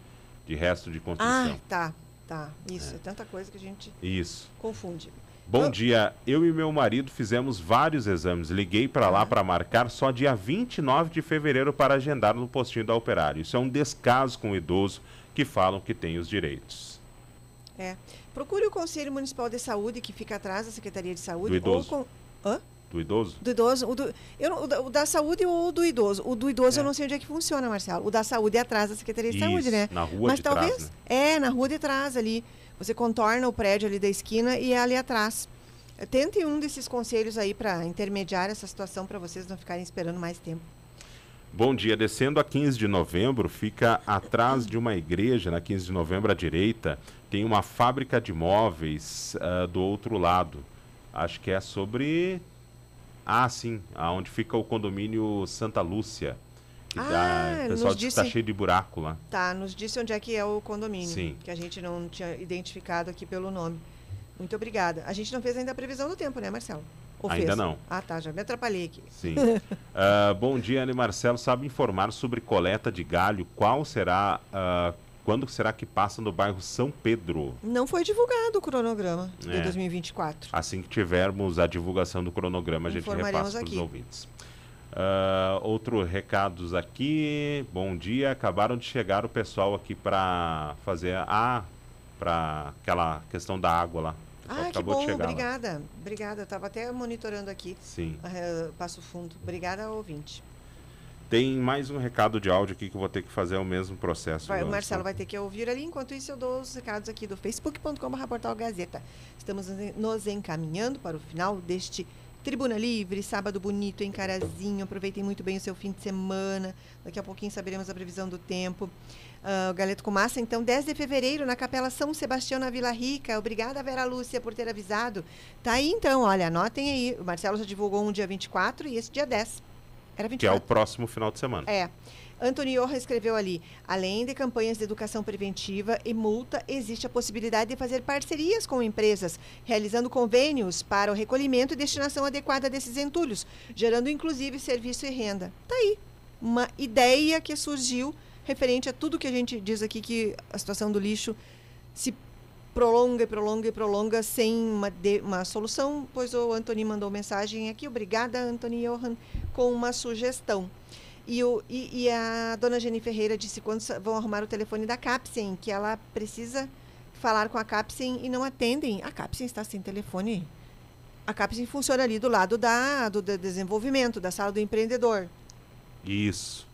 de resto de Ah, construção. tá, tá. Isso, é. tanta coisa que a gente Isso. confunde. Bom dia. Eu e meu marido fizemos vários exames. Liguei para Ah. lá para marcar só dia 29 de fevereiro para agendar no postinho da Operário. Isso é um descaso com o idoso que falam que tem os direitos. É. Procure o Conselho Municipal de Saúde, que fica atrás da Secretaria de Saúde. Do idoso. Ou com... Hã? Do idoso? Do idoso. O, do... Eu, o, da, saúde ou o do idoso? O do idoso eu não sei onde é que funciona, Marcelo. O da saúde é atrás da Secretaria de Isso, Saúde, né? na rua Mas de trás, talvez. né? É, na rua de trás ali. Você contorna o prédio ali da esquina e é ali atrás. Tente um desses conselhos aí para intermediar essa situação para vocês não ficarem esperando mais tempo. Bom dia. Descendo a 15 de novembro, fica atrás de uma igreja, na 15 de novembro à direita, tem uma fábrica de móveis ah, do outro lado. Acho que é sobre. Ah, sim, aonde fica o condomínio Santa Lúcia. Ah, dá, o pessoal diz que tá disse- cheio de buraco lá. Tá, nos disse onde é que é o condomínio. Sim. Que a gente não tinha identificado aqui pelo nome. Muito obrigada. A gente não fez ainda a previsão do tempo, né, Marcelo? Ou Ainda fez? não. Ah, tá, já me atrapalhei aqui. Sim. [laughs] Ah, bom dia, Ana Marcelo. Sabe informar sobre coleta de galho? Qual será. ah, quando será que passa no bairro São Pedro? Não foi divulgado o cronograma de É. 2024. Assim que tivermos a divulgação do cronograma, a gente repassa para os ouvintes. Ah, outro recados aqui. Bom dia. Acabaram de chegar o pessoal aqui para fazer a para aquela questão da água lá. Ah, que bom, de chegar lá. obrigada. Obrigada, estava até monitorando aqui. Sim. eh, Passo Fundo. Obrigada, ouvinte. Tem mais um recado de áudio aqui que eu vou ter que fazer o mesmo processo. Vai, o Anderson. Marcelo vai ter que ouvir ali. Enquanto isso, eu dou os recados aqui do facebook.com.br portal Gazeta. Estamos nos encaminhando para o final deste Tribuna Livre, sábado bonito em Carazinho. Aproveitem muito bem o seu fim de semana. Daqui a pouquinho saberemos a previsão do tempo. Ah, o Galeto com Massa, então, 10 de fevereiro, na Capela São Sebastião, na Vila Rica. Obrigada, Vera Lúcia, por ter avisado. Tá aí, então, olha, anotem aí. O Marcelo já divulgou um dia 24 e esse dia 10. Era 24. Que é o próximo final de semana. É. Antônio Iorra escreveu ali: além de campanhas de educação preventiva e multa, existe a possibilidade de fazer parcerias com empresas, realizando convênios para o recolhimento e destinação adequada desses entulhos, gerando inclusive serviço e renda. Tá aí. Uma ideia que surgiu referente a tudo que a gente diz aqui que a situação do lixo se prolonga e prolonga e prolonga sem uma, de, uma solução, pois o Antony mandou mensagem aqui, obrigada Antony Johan, com uma sugestão. E, o, e, e a dona Jenny Ferreira disse quando vão arrumar o telefone da Capsen, que ela precisa falar com a Capsen e não atendem. A Capsen está sem telefone. A Capsen funciona ali do lado da, do de- desenvolvimento, da sala do empreendedor. Isso.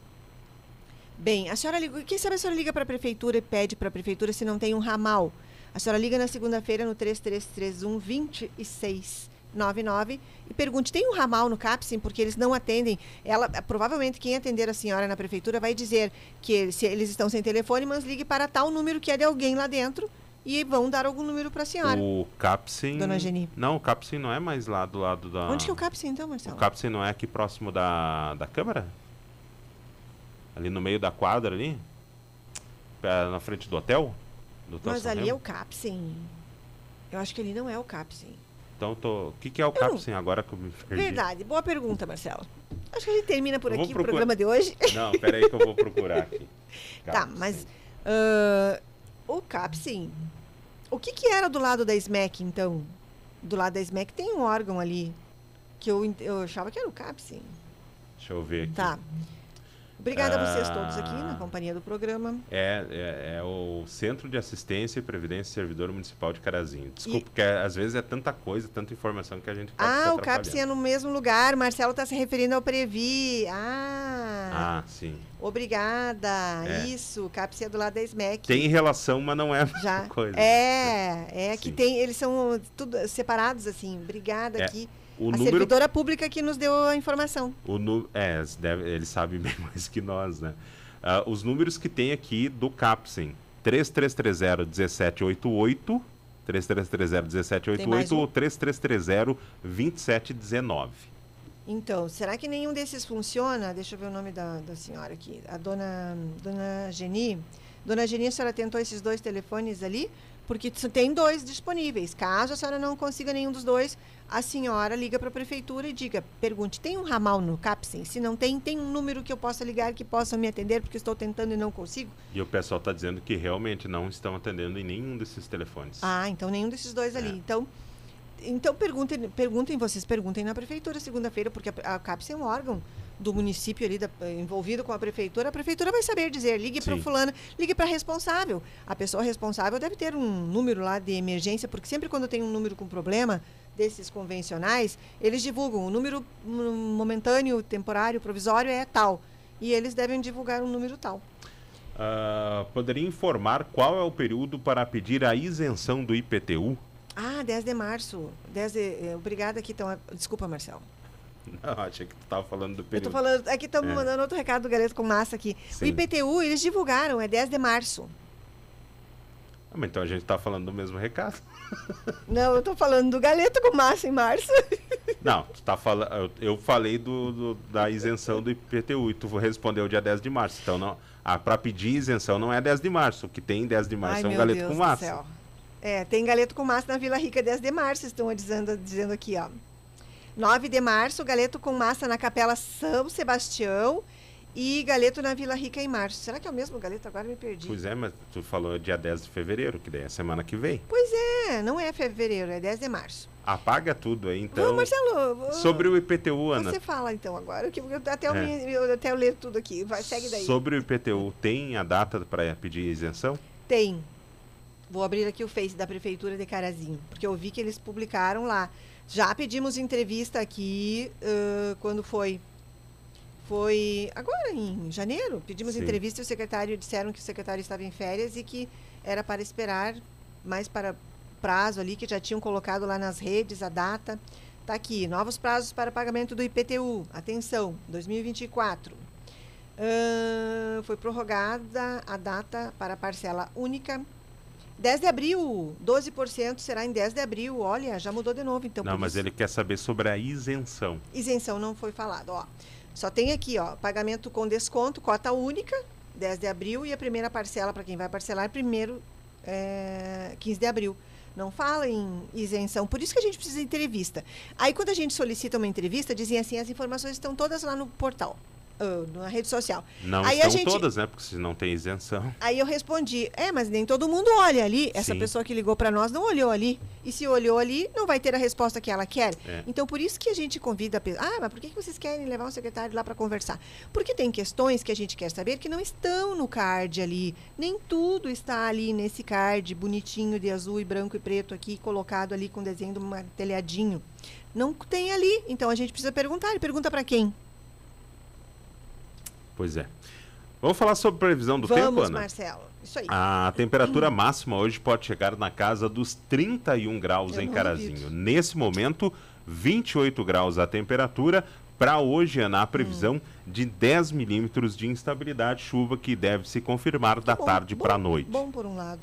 Bem, a senhora liga, quem sabe a senhora liga para a prefeitura e pede para a prefeitura se não tem um ramal. A senhora liga na segunda-feira no 3331 2699 e pergunte: tem um ramal no CAPSIM? Porque eles não atendem. Ela, provavelmente, quem atender a senhora na prefeitura vai dizer que se eles estão sem telefone, mas ligue para tal número que é de alguém lá dentro e vão dar algum número para a senhora. O Capsim. Dona Geni. Não, o Capsim não é mais lá do lado da. Onde que é o CAPSIM, então, Marcelo? O Capsim não é aqui próximo da, da Câmara? Ali no meio da quadra ali? Na frente do hotel? Do Mas ali é Remo? o CAPSIM. Eu acho que ali não é o CAPSIM. Então, tô... o que, que é o Capsim agora que eu me perdi? Verdade. Boa pergunta, Marcelo. Acho que a gente termina por Eu aqui o programa de hoje. Não, peraí que eu vou procurar aqui. [laughs] Tá, mas ah, o CAPSIM, o que que era do lado da SMEC, então? Do lado da SMEC tem um órgão ali, que eu, eu achava que era o CAPSIM. Deixa eu ver aqui. Tá. Obrigada a vocês Ah. todos aqui na companhia do programa. É, é, é o Centro de Assistência e Previdência Servidor Municipal de Carazinho. Desculpa, porque é- às vezes é tanta coisa, tanta informação que a gente Ah, o CAPSIM é no mesmo lugar. Marcelo está se referindo ao Previ. Ah, Ah, sim. obrigada. É. Isso, o CAPSIM é do lado da SMEC. Tem relação, mas não é a mesma Já. coisa. É, é que Sim. tem, eles são tudo separados assim. Obrigada É, aqui. O a número- servidora pública que nos deu a informação. O nu... É, deve- eles sabem [laughs] bem mais que nós, né? Ah, os números que tem aqui do CAPSIM, 3330-1788, 3330-1788 Tem mais um? ou 3330-2719. Então, será que nenhum desses funciona? Deixa eu ver o nome da, da senhora aqui. A dona, dona Geni. Dona Geni, a senhora tentou esses dois telefones ali? Porque tem dois disponíveis. Caso a senhora não consiga nenhum dos dois, a senhora liga para a prefeitura e diga, pergunte, tem um ramal no CAPSEM? Se não tem, tem um número que eu possa ligar que possa me atender, porque estou tentando e não consigo? E o pessoal está dizendo que realmente não estão atendendo em nenhum desses telefones. Ah, então nenhum desses dois ali. Então, então perguntem, perguntem vocês, perguntem na prefeitura segunda-feira, porque a, a é um órgão do município ali da- envolvido com a prefeitura. A prefeitura vai saber dizer, ligue para o fulano, ligue para responsável. A pessoa responsável deve ter um número lá de emergência, porque sempre quando tem um número com problema desses convencionais, eles divulgam o número hum, momentâneo, temporário, provisório é tal. E eles devem divulgar um número tal. Ah, poderia informar qual é o período para pedir a isenção do IPTU? Ah, 10 de março. 10 de, eh, obrigada aqui. Então, desculpa, Marcelo. Não, [laughs] achei que tu estava falando do Eu período. tô falando, aqui estamos É. mandando outro recado do Galeto com Massa aqui. O Sim. IPTU, eles divulgaram, é 10 de março. Ah, mas então a gente está falando do mesmo recado. [laughs] Não, eu tô falando do Galeto com Massa em março. [laughs] Não, tu tá falando. Eu, eu falei do, do- da isenção do IPTU e tu respondeu dia 10 de março. Então não. Ah, para pedir isenção não é 10 de março. O que tem 10 de março Ai, é um galeto Deus com massa. É, tem Galeto com Massa na Vila Rica 10 de março, estão dizendo, dizendo aqui, ó. 9 de março, Galeto com Massa na Capela São Sebastião e Galeto na Vila Rica em março. Será que é o mesmo Galeto? Agora eu me perdi. Pois é, mas tu falou dia 10 de fevereiro, que daí é semana que vem. Pois é, não é fevereiro, é 10 de março. Apaga tudo aí, então. Vamos, Marcelo. vou- Sobre o IPTU, Ana. Você fala então agora, que eu, até, eu, É. me- eu, até eu ler tudo aqui. Vai, segue daí. Sobre o IPTU, tem a data para pedir isenção? Tem. Vou abrir aqui o Face da Prefeitura de Carazinho, porque eu vi que eles publicaram lá. Já pedimos entrevista aqui ãh, quando foi. Foi agora em janeiro. Pedimos Sim. entrevista e o secretário disseram que o secretário estava em férias e que era para esperar mais para prazo ali, que já tinham colocado lá nas redes a data. Está aqui, novos prazos para pagamento do IPTU. Atenção, 2024. Ahn, foi prorrogada a data para parcela única. 10 de abril, 12% será em 10 de abril. Olha, já mudou de novo, então. não, mas isso- ele quer saber sobre a isenção. Isenção não foi falado, ó. Só tem aqui, ó, pagamento com desconto, cota única, 10 de abril, e a primeira parcela para quem vai parcelar, primeiro, é, 15 de abril. Não fala em isenção, por isso que a gente precisa de entrevista. Aí, quando a gente solicita uma entrevista, dizem assim, as informações estão todas lá no portal. Ah, na rede social. Não Aí estão gente, todas, né? Porque se não tem isenção. Aí eu respondi, é, mas nem todo mundo olha ali. Essa Sim. pessoa que ligou para nós não olhou ali. E se olhou ali, não vai ter a resposta que ela quer. É. Então, por isso que a gente convida a pessoa. Ah, mas por que que vocês querem levar um secretário lá para conversar? Porque tem questões que a gente quer saber que não estão no card ali. Nem tudo está ali nesse card bonitinho de azul e branco e preto aqui, colocado ali com desenho de um telhadinho. Não tem ali. Então a gente precisa perguntar. E pergunta para quem? Pois é. Vamos falar sobre previsão do Vamos, tempo, Ana? Marcelo. Isso aí. A temperatura máxima hoje pode chegar na casa dos 31 graus Eu em Carazinho. Nesse momento, 28 graus a temperatura. Para hoje, Ana, a previsão Hum. de 10 milímetros de instabilidade, chuva que deve se confirmar da Bom, tarde para a noite. Bom por um lado.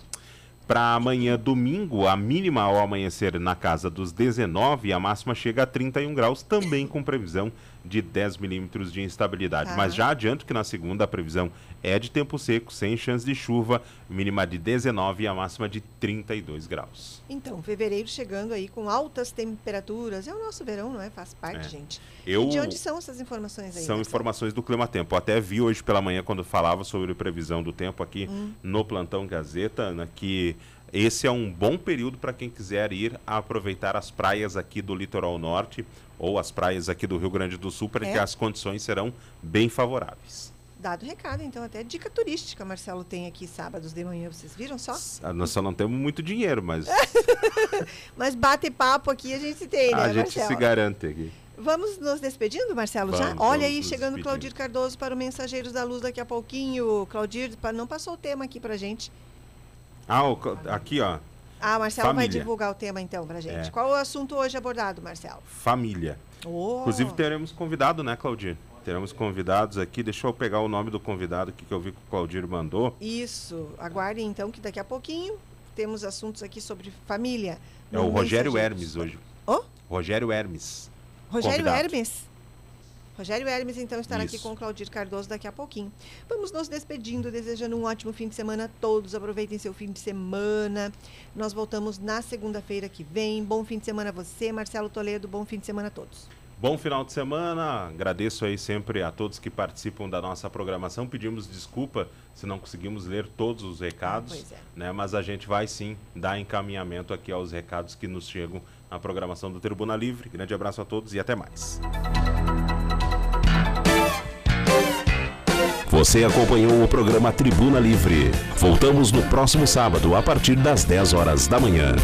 Para amanhã, domingo, a mínima ao amanhecer na casa dos 19 e a máxima chega a 31 graus, também com previsão de 10 milímetros de instabilidade. Tá. Mas já adianto que na segunda a previsão é de tempo seco, sem chance de chuva, mínima de 19 e a máxima de 32 graus. Então, fevereiro chegando aí com altas temperaturas. É o nosso verão, não é? Faz parte, É. gente. Eu- E de onde são essas informações aí? São Marcelo? informações do Clima Tempo. Eu Até vi hoje pela manhã quando falava sobre previsão do tempo aqui Hum. no Plantão Gazeta, né, que esse é um bom período para quem quiser ir aproveitar as praias aqui do litoral norte ou as praias aqui do Rio Grande do Sul, porque É. as condições serão bem favoráveis. Dado o recado, então, até dica turística, Marcelo tem aqui sábados de manhã, vocês viram só? Ah, Nós só não temos muito dinheiro, mas [laughs] Mas bate papo aqui a gente tem, né, a gente Marcelo? se garante aqui. Vamos nos despedindo, Marcelo, já? Vamos, Olha vamos aí, chegando. Claudir Cardoso para o Mensageiros da Luz daqui a pouquinho. Claudir, não passou o tema aqui pra gente. Ah, o aqui ó, Ah, Marcelo vai Família. divulgar o tema então pra gente. É. Qual o assunto hoje abordado, Marcelo? família. Oh. Inclusive teremos convidado, né, Claudir? Teremos convidados aqui. Deixa eu pegar o nome do convidado aqui que eu vi que o Claudir mandou. Isso. Aguardem então que daqui a pouquinho temos assuntos aqui sobre família. É o Rogério. Hermes hoje. Ô? Rogério Hermes. Rogério convidado. Hermes. Rogério Hermes, então, estará aqui Isso. com o Claudir Cardoso daqui a pouquinho. Vamos nos despedindo, desejando um ótimo fim de semana a todos. Aproveitem seu fim de semana. Nós voltamos na segunda-feira que vem. Bom fim de semana a você, Marcelo Toledo. Bom fim de semana a todos. Bom final de semana. Agradeço aí sempre a todos que participam da nossa programação. Pedimos desculpa se não conseguimos ler todos os recados, Pois é. né? Mas a gente vai sim dar encaminhamento aqui aos recados que nos chegam na programação do Tribuna Livre. Grande abraço a todos e até mais. Você acompanhou o programa Tribuna Livre. Voltamos no próximo sábado, a partir das 10 horas da manhã.